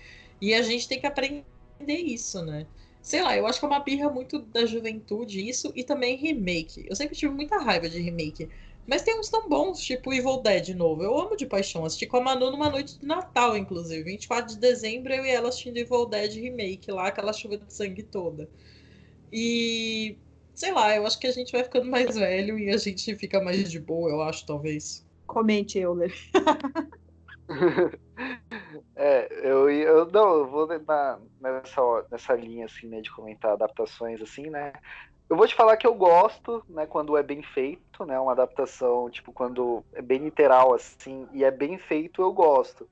E a gente tem que aprender isso, né? Sei lá, eu acho que é uma birra muito da juventude isso, e também remake. Eu sempre tive muita raiva de remake. Mas tem uns tão bons, tipo Evil Dead novo. Eu amo de paixão. Assisti com a Manu numa noite de Natal, inclusive. 24 de dezembro, eu e ela assistindo Evil Dead Remake lá, aquela chuva de sangue toda. E. Sei lá, eu acho que a gente vai ficando mais velho e a gente fica mais de boa, eu acho, talvez. Comente, Euler. é, eu, eu não, eu vou na, nessa, nessa linha assim, né, de comentar adaptações assim, né? Eu vou te falar que eu gosto, né, quando é bem feito, né, uma adaptação, tipo, quando é bem literal, assim, e é bem feito, eu gosto.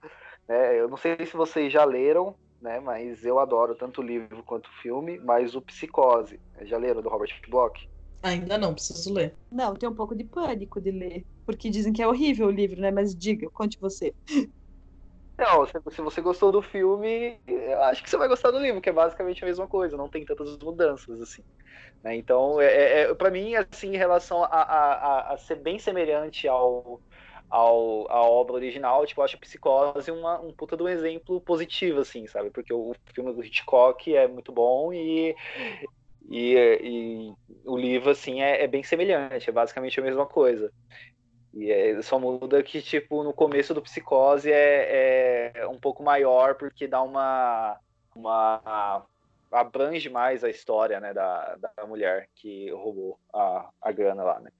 Né? Eu não sei se vocês já leram, né, mas eu adoro tanto o livro quanto o filme, mas o Psicose, já leram, do Robert Bloch? Ainda não, preciso ler. Não, tem um pouco de pânico de ler, porque dizem que é horrível o livro, né, mas diga, conte você. Não, se você gostou do filme, eu acho que você vai gostar do livro, que é basicamente a mesma coisa, não tem tantas mudanças, assim. Né? Então, é, é, é para mim, assim, em relação a, a, a, ser bem semelhante ao, ao, à obra original, tipo, eu acho Psicose uma, um puta de um exemplo positivo, assim, sabe? Porque o filme do Hitchcock é muito bom e, e, e o livro, assim, é, é, bem semelhante, é basicamente a mesma coisa. E é, só muda que, tipo, no começo do Psicose é, é um pouco maior, porque dá uma, uma abrange mais a história né, da, da mulher que roubou a, a grana lá, né?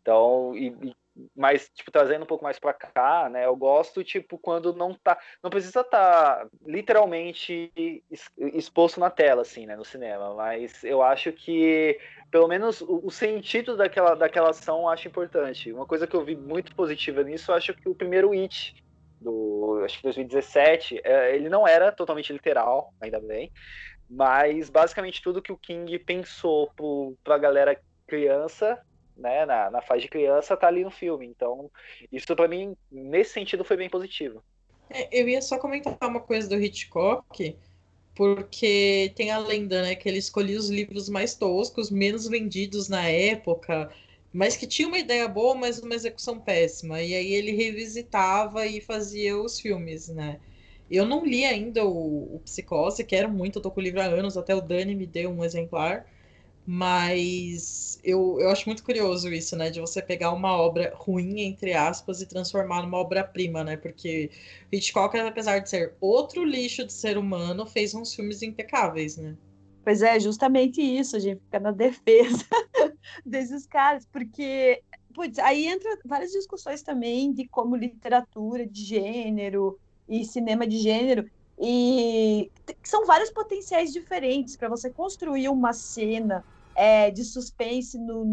Então, e, e, mas, tipo, trazendo um pouco mais para cá, né? Eu gosto, tipo, quando não tá. Não precisa estar tá literalmente exposto na tela, assim, né? No cinema. Mas eu acho que, pelo menos, o, o sentido daquela, daquela ação eu acho importante. Uma coisa que eu vi muito positiva nisso, eu acho que o primeiro It, do acho que 2017, é, ele não era totalmente literal, ainda bem, mas basicamente tudo que o King pensou para a galera criança, né, na, na fase de criança, tá ali no filme. Então, isso para mim, nesse sentido, foi bem positivo. É, eu ia só comentar uma coisa do Hitchcock, porque tem a lenda, né, que ele escolhia os livros mais toscos, menos vendidos na época, mas que tinha uma ideia boa, mas uma execução péssima. E aí ele revisitava e fazia os filmes, né? Eu não li ainda o, o Psicose, quero muito, eu tô com o livro há anos, até o Dani me deu um exemplar. Mas eu, eu acho muito curioso isso, né? De você pegar uma obra ruim, entre aspas, e transformar numa obra-prima, né? Porque Hitchcock, apesar de ser outro lixo de ser humano, fez uns filmes impecáveis, né? Pois é, justamente isso, a gente fica na defesa desses caras, porque putz, aí entra várias discussões também de como literatura de gênero, e cinema de gênero. E são vários potenciais diferentes para você construir uma cena é, de suspense no,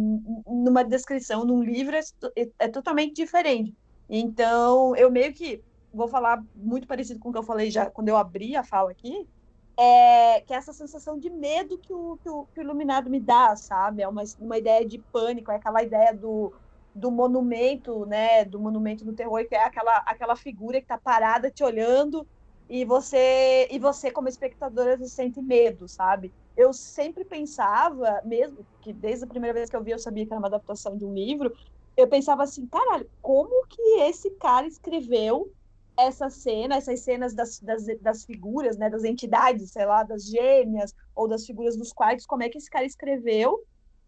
numa descrição, num livro, é, é, é, totalmente diferente. Então, eu meio que vou falar muito parecido com o que eu falei já quando eu abri a fala aqui, é, que é essa sensação de medo que o, que o, que o Iluminado me dá, sabe? É uma, uma ideia de pânico, é aquela ideia do, do monumento, né, do monumento do terror, que é aquela, aquela figura que está parada te olhando e você e você como espectadora você sente medo, sabe? Eu sempre pensava, mesmo que desde a primeira vez que eu vi eu sabia que era uma adaptação de um livro, eu pensava assim, caralho, como que esse cara escreveu essa cena, essas cenas das, das, das figuras, né, das entidades, sei lá, das gêmeas ou das figuras dos quartos, como é que esse cara escreveu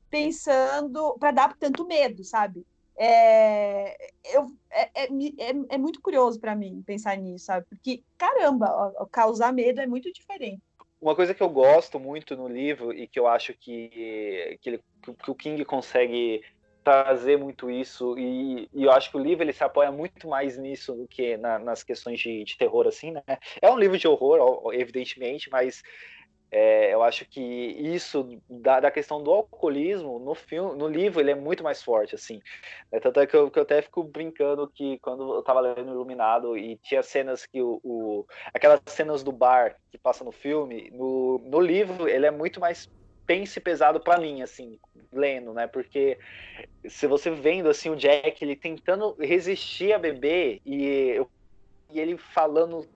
pensando para dar tanto medo, sabe? É, eu, é, é, é, é muito curioso para mim pensar nisso, sabe? Porque, caramba, causar medo é muito diferente. Uma coisa que eu gosto muito no livro e que eu acho que, que, ele, que o King consegue trazer muito isso e, e, eu acho que o livro ele se apoia muito mais nisso do que na, nas questões de, de, terror assim né? É um livro de horror evidentemente mas é, eu acho que isso da, da, questão do alcoolismo no filme, no livro, ele é muito mais forte, assim. É, tanto é que eu, que eu, até fico brincando que quando eu tava lendo Iluminado e tinha cenas que o, o, aquelas cenas do bar que passa no filme, no, no livro ele é muito mais pense pesado para mim, assim, lendo, né? Porque se você vendo assim o Jack ele tentando resistir a beber e, e ele falando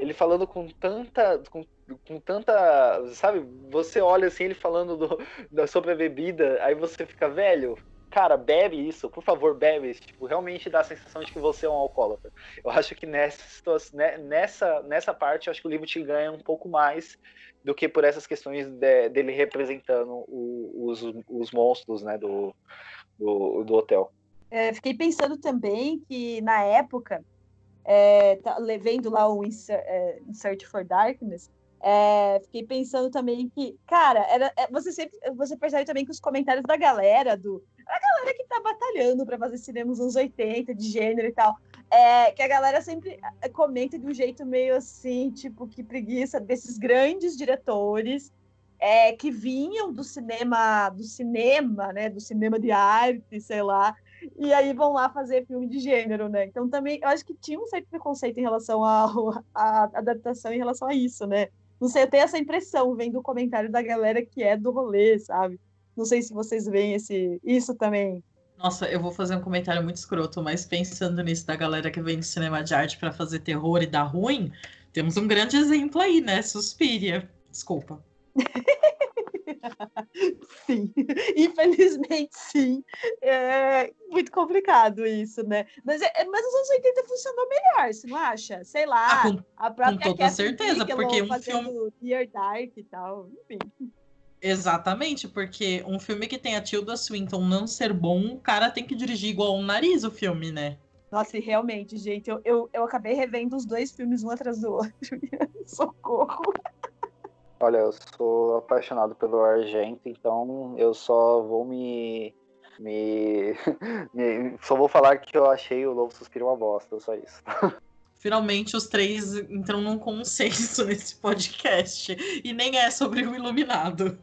ele falando com tanta com com tanta, sabe? Você olha assim ele falando do, da, sobre a bebida, aí você fica velho. Cara, bebe isso, por favor, bebe. Tipo, realmente dá a sensação de que você é um alcoólatra. Eu acho que nessa né, nessa, nessa parte, eu acho que o livro te ganha um pouco mais do que por essas questões de, dele representando o, os, os monstros, né, do, do, do hotel. É, fiquei pensando também que na época, é, tá, vendo lá o Insert, é, Search for Darkness, é, fiquei pensando também que, cara, era, é, você sempre você percebe também que os comentários da galera, do a galera que tá batalhando para fazer cinema nos anos 80, de gênero e tal, é, que a galera sempre é, comenta de um jeito meio assim, tipo, que preguiça desses grandes diretores é, que vinham do cinema, do cinema, né, do cinema de arte, sei lá, e aí vão lá fazer filme de gênero, né? Então também, eu acho que tinha um certo preconceito em relação à adaptação em relação a isso, né? Não sei, eu tenho essa impressão vendo o comentário da galera que é do rolê, sabe? Não sei se vocês veem esse, isso também. Nossa, eu vou fazer um comentário muito escroto, mas pensando nisso da galera que vem do cinema de arte para fazer terror e dar ruim, temos um grande exemplo aí, né? Suspiria. Desculpa. sim, infelizmente sim. É muito complicado isso, né? Mas, é, mas os anos 80 funcionou melhor, você não acha? Sei lá, ah, com, a própria com toda certeza, porque um filme Near Dark e tal, enfim. Exatamente, porque um filme que tem a Tilda Swinton não ser bom, o cara tem que dirigir igual um nariz o filme, né? Nossa, e realmente, gente, eu, eu, eu acabei revendo os dois filmes um atrás do outro. Socorro. Olha, eu sou apaixonado pelo Argento, então eu só vou me, me, me, Só vou falar que eu achei o Lobo Suspiro uma bosta, só isso. Finalmente os três entram num consenso nesse podcast. E nem é sobre o Iluminado.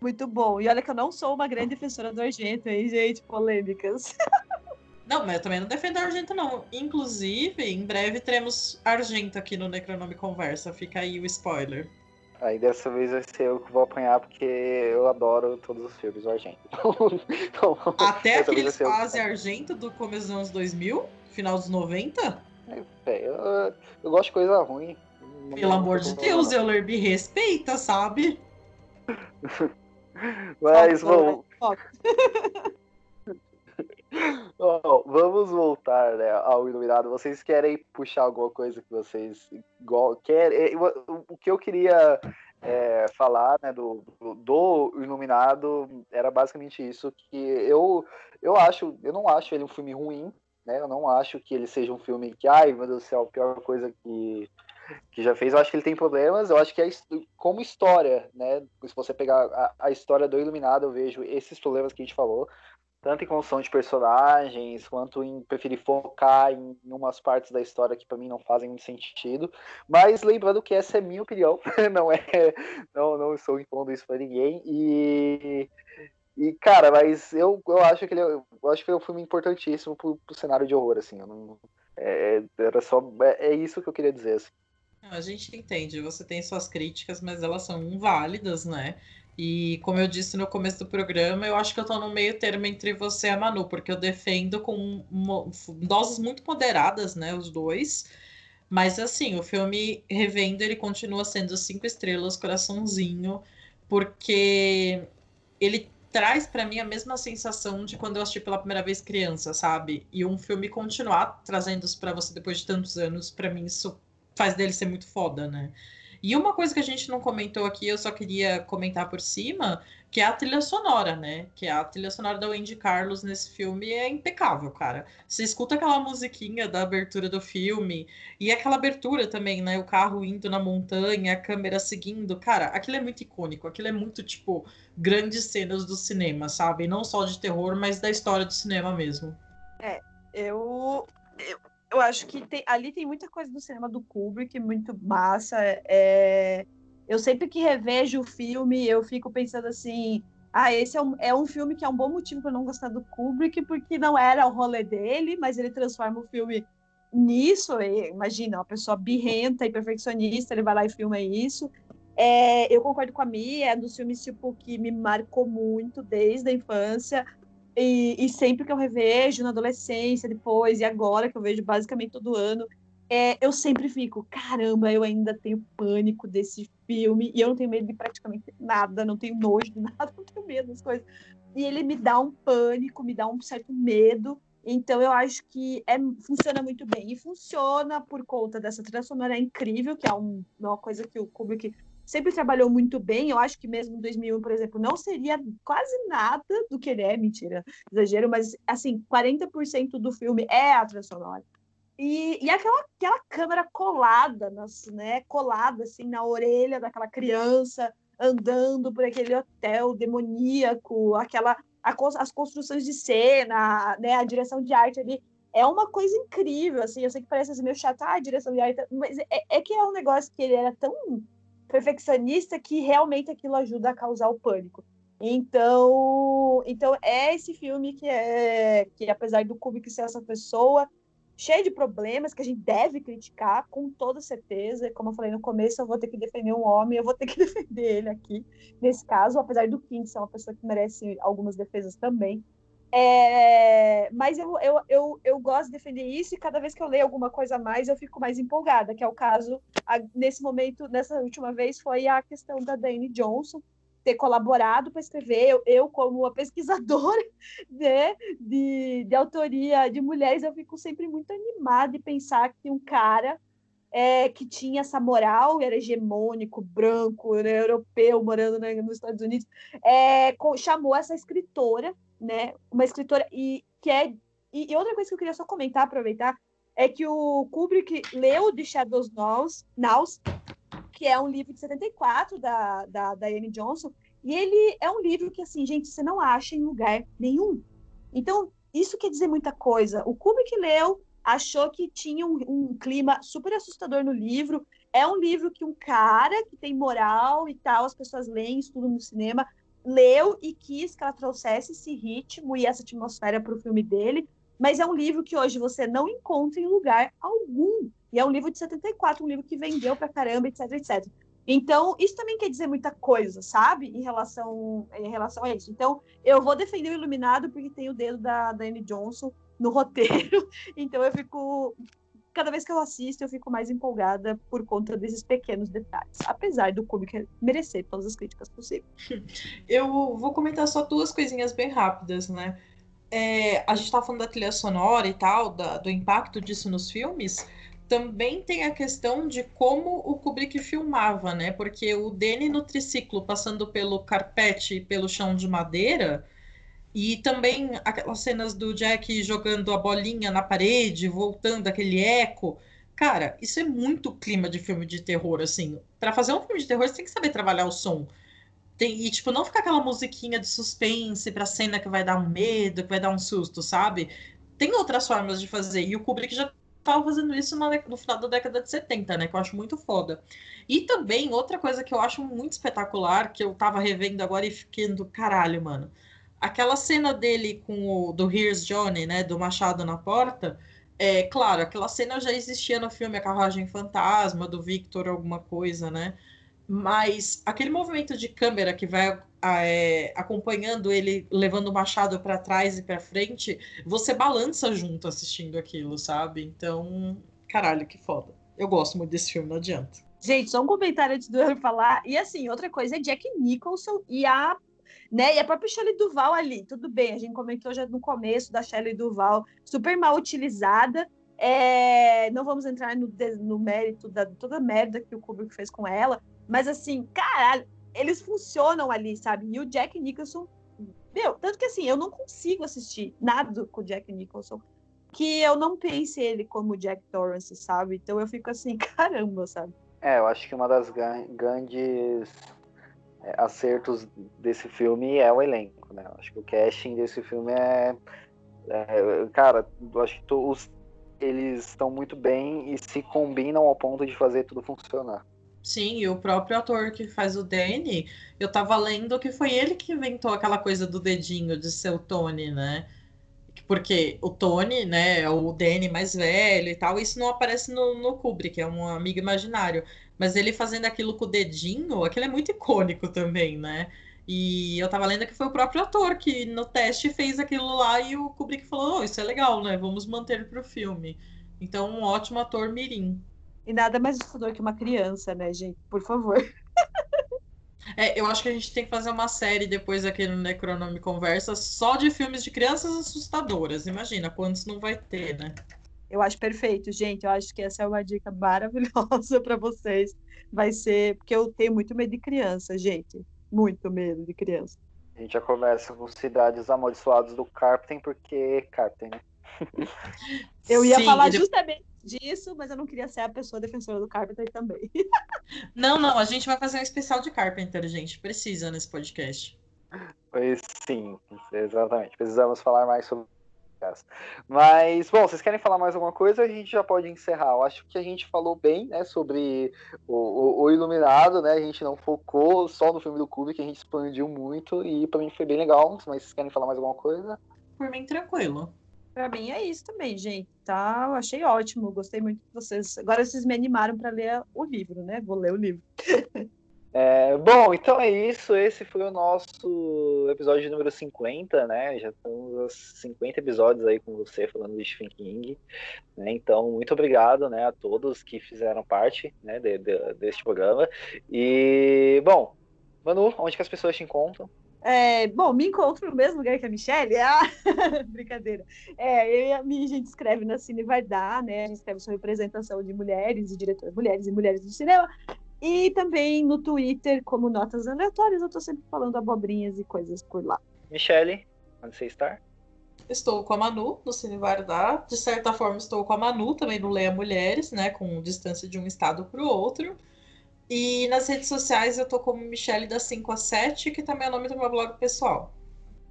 Muito bom. E olha que eu não sou uma grande defensora do Argento, hein, gente? Polêmicas. Não, mas eu também não defendo Argento, não. Inclusive, em breve teremos Argento aqui no Necronome Conversa. Fica aí o spoiler. Aí dessa vez vai ser eu que vou apanhar, porque eu adoro todos os filmes do Argento. Então, Até aqueles quase Argento do começo dos anos 2000? Final dos 90? É, eu, eu, gosto de coisa ruim. Pelo amor de Deus, Euler, me respeita, sabe? Mas, bom... Bom, vamos voltar né, ao Iluminado. Vocês querem puxar alguma coisa que vocês querem? O que eu queria é, falar né, do, do, Iluminado era basicamente isso, que eu, eu acho, eu não acho ele um filme ruim, né? Eu não acho que ele seja um filme que, ai meu Deus do céu, a pior coisa que, que já fez. Eu acho que ele tem problemas, eu acho que é como história, né? Se você pegar a, a história do Iluminado, eu vejo esses problemas que a gente falou tanto em construção de personagens, quanto em preferir focar em umas partes da história que para mim não fazem muito sentido. Mas lembrando que essa é minha opinião, não é, não, não estou impondo isso para ninguém. E, e cara, mas eu, eu acho que ele, é, eu acho que é um filme importantíssimo pro, pro cenário de horror, assim. Não, é, era só é, é, isso que eu queria dizer. Assim. A gente entende, você tem suas críticas, mas elas são válidas, né? E como eu disse no começo do programa, eu acho que eu tô no meio termo entre você e a Manu, porque eu defendo com doses muito moderadas, né, os dois. Mas assim, o filme revendo, ele continua sendo cinco estrelas, coraçãozinho, porque ele traz para mim a mesma sensação de quando eu assisti pela primeira vez criança, sabe? E um filme continuar trazendo isso para você depois de tantos anos, para mim isso faz dele ser muito foda, né? E uma coisa que a gente não comentou aqui, eu só queria comentar por cima, que é a trilha sonora, né? Que a trilha sonora da Wendy Carlos nesse filme é impecável, cara. Você escuta aquela musiquinha da abertura do filme e aquela abertura também, né? O carro indo na montanha, a câmera seguindo. Cara, aquilo é muito icônico. Aquilo é muito, tipo, grandes cenas do cinema, sabe? Não só de terror, mas da história do cinema mesmo. É, eu. eu... Eu acho que tem, ali tem muita coisa do cinema do Kubrick, muito massa. É, eu sempre que revejo o filme, eu fico pensando assim: ah, esse é um, é um filme que é um bom motivo para não gostar do Kubrick, porque não era o rolê dele, mas ele transforma o filme nisso. E, imagina, uma pessoa birrenta e perfeccionista, ele vai lá e filma isso. É, eu concordo com a Mia, é um dos filmes tipo, que me marcou muito desde a infância. E, e, sempre que eu revejo na adolescência, depois e agora, que eu vejo basicamente todo ano, é, eu sempre fico, caramba, eu ainda tenho pânico desse filme, e eu não tenho medo de praticamente nada, não tenho nojo de nada, não tenho medo das coisas. E ele me dá um pânico, me dá um certo medo, então eu acho que é, funciona muito bem. E funciona por conta dessa trilha sonora incrível, que é um, uma coisa que o Kubrick sempre trabalhou muito bem. Eu acho que mesmo em 2001, por exemplo, não seria quase nada do que ele é, mentira, exagero, mas assim, 40% do filme é a trilha sonora. E, e aquela, aquela câmera colada, nas, né, colada assim na orelha daquela criança andando por aquele hotel demoníaco, aquela a, as construções de cena, né, a direção de arte ali é uma coisa incrível, assim, eu sei que parece assim, meio chato, ah, a direção de arte, mas é, é que é um negócio que ele era tão perfeccionista que realmente aquilo ajuda a causar o pânico. Então, então é esse filme que é que apesar do Kubrick ser essa pessoa, cheio de problemas que a gente deve criticar com toda certeza. Como eu falei no começo, eu vou ter que defender um homem, eu vou ter que defender ele aqui, nesse caso, apesar do King ser uma pessoa que merece algumas defesas também. É, mas eu, eu, eu, eu gosto de defender isso e cada vez que eu leio alguma coisa a mais eu fico mais empolgada, que é o caso, a, nesse momento, nessa última vez, foi a questão da Dani Johnson, ter colaborado para escrever. Eu, eu, como uma pesquisadora né, de, de autoria de mulheres, eu fico sempre muito animada de pensar que um cara é, que tinha essa moral, era hegemônico, branco, né, europeu, morando né, nos Estados Unidos, é, com, chamou essa escritora, né, uma escritora, e que é. E, e, outra coisa que eu queria só comentar, aproveitar, é que o Kubrick leu The Shadows Nows, Nows que é um livro de 74 da, da, Anne Johnson, e ele é um livro que, assim, gente, você não acha em lugar nenhum. Então, isso quer dizer muita coisa. O Kubrick leu, achou que tinha um, um, clima super assustador no livro. É um livro que um cara que tem moral e tal, as pessoas leem, estudam no cinema, leu e quis que ela trouxesse esse ritmo e essa atmosfera para o filme dele. Mas é um livro que hoje você não encontra em lugar algum. E é um livro de 74, um livro que vendeu pra caramba, etc, etc. Então, isso também quer dizer muita coisa, sabe? Em relação, em relação a isso. Então, eu vou defender o Iluminado porque tem o dedo da Dani Johnson no roteiro. Então, eu fico. Cada vez que eu assisto, eu fico mais empolgada por conta desses pequenos detalhes. Apesar do Kubrick merecer todas as críticas possíveis. Eu vou comentar só duas coisinhas bem rápidas, né? É, a gente estava falando da trilha sonora e tal, da, do impacto disso nos filmes também tem a questão de como o Kubrick filmava, né? Porque o Danny no triciclo passando pelo carpete, pelo chão de madeira, e também aquelas cenas do Jack jogando a bolinha na parede, voltando aquele eco. Cara, isso é muito clima de filme de terror, assim. Para fazer um filme de terror, você tem que saber trabalhar o som. Tem, e, tipo, não ficar aquela musiquinha de suspense pra cena que vai dar um medo, que vai dar um susto, sabe? Tem outras formas de fazer. E o Kubrick já tava fazendo isso no final da década de 70, né? Que eu acho muito foda. E também, outra coisa que eu acho muito espetacular, que eu tava revendo agora e ficando, caralho, mano. Aquela cena dele com o do Here's Johnny, né? Do Machado na porta. É claro, aquela cena já existia no filme A Carruagem Fantasma, do Victor, alguma coisa, né? Mas aquele movimento de câmera que vai é, acompanhando ele, levando o machado para trás e para frente, você balança junto assistindo aquilo, sabe? Então, caralho, que foda. Eu gosto muito desse filme, não adianta. Gente, só um comentário antes do eu falar. E assim, outra coisa é Jack Nicholson e a né? E a própria Shelley Duval ali, tudo bem, a gente comentou já no começo da Shelley Duval, super mal utilizada. É, não vamos entrar no, no mérito da toda a merda que o Kubrick fez com ela, mas assim, caralho, eles funcionam ali, sabe? E o Jack Nicholson, meu, tanto que assim, eu não consigo assistir nada com o Jack Nicholson que eu não pense ele como Jack Torrance, sabe? Então eu fico assim, caramba, sabe? É, eu acho que uma das grandes acertos desse filme é o elenco, né? Acho que o casting desse filme é, é cara, acho que os eles estão muito bem e se combinam ao ponto de fazer tudo funcionar. Sim, e o próprio ator que faz o Danny, eu tava lendo que foi ele que inventou aquela coisa do dedinho de ser o Tony, né? Porque o Tony, né, é o Danny mais velho e tal, isso não aparece no, no Kubrick, é um amigo imaginário. Mas ele fazendo aquilo com o dedinho, aquilo é muito icônico também, né? E eu tava lendo que foi o próprio ator que no teste fez aquilo lá e o Kubrick falou: oh, isso é legal, né? Vamos manter pro filme. Então, um ótimo ator mirim. E nada mais assustador que uma criança, né, gente? Por favor. É, eu acho que a gente tem que fazer uma série depois aqui no Necronome Conversa só de filmes de crianças assustadoras. Imagina quantos não vai ter, né? Eu acho perfeito, gente. Eu acho que essa é uma dica maravilhosa para vocês. Vai ser porque eu tenho muito medo de criança, gente muito medo de criança. A gente já começa com Cidades Amaldiçoadas do Carpenter, porque Carpenter, né? eu ia Sim, falar justamente disso, mas eu não queria ser a pessoa defensora do Carpenter também. não, não, a gente vai fazer um especial de Carpenter, gente. Precisa nesse podcast. Pois sim, exatamente. Precisamos falar mais sobre mas, bom, vocês querem falar mais alguma coisa? A gente já pode encerrar. Eu acho que a gente falou bem, né, sobre o, o, o Iluminado, né? A gente não focou só no filme do Kubrick, a gente expandiu muito e para mim foi bem legal. Mas vocês querem falar mais alguma coisa? Por mim, tranquilo. Pra mim é isso também, gente. Tá, eu achei ótimo. Gostei muito de vocês. Agora vocês me animaram para ler o livro, né? Vou ler o livro. É, bom, então é isso. Esse foi o nosso episódio número 50, né? Já estamos aos 50 episódios aí com você falando de Stephen King. Né? Então, muito obrigado né, a todos que fizeram parte né, de, de, deste programa. E, bom, Manu, onde que as pessoas te encontram? É, bom, me encontro no mesmo lugar que a Michelle. Ah, brincadeira. É, eu e a gente escreve na Cine Vai Dar, né? A gente escreve sobre representação de mulheres e diretoras mulheres e mulheres do cinema. E também no Twitter, como notas aleatórias, eu tô sempre falando abobrinhas e coisas por lá. Michele, onde você está? Estou com a Manu no Cine Vardá. De certa forma, estou com a Manu também no Leia Mulheres, né? Com distância de um estado para o outro. E nas redes sociais eu tô como Michele da 5 a 7, que também é o nome do meu blog pessoal.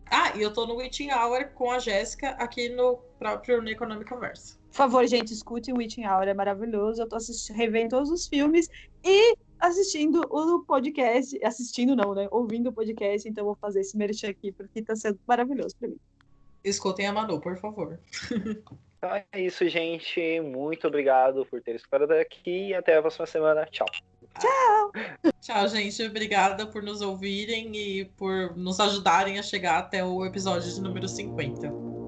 Ah, e eu tô no Witching Hour com a Jéssica aqui no próprio Economic Conversa. Por favor, gente, escute o Witching Hour, é maravilhoso. Eu tô assistindo, revendo todos os filmes e assistindo o podcast. Assistindo não, né? Ouvindo o podcast, então eu vou fazer esse merchan aqui, porque tá sendo maravilhoso pra mim. Escutem a Manu, por favor. Então é isso, gente. Muito obrigado por ter escutado aqui e até a próxima semana. Tchau. Tchau! Tchau, gente. Obrigada por nos ouvirem e por nos ajudarem a chegar até o episódio de número 50.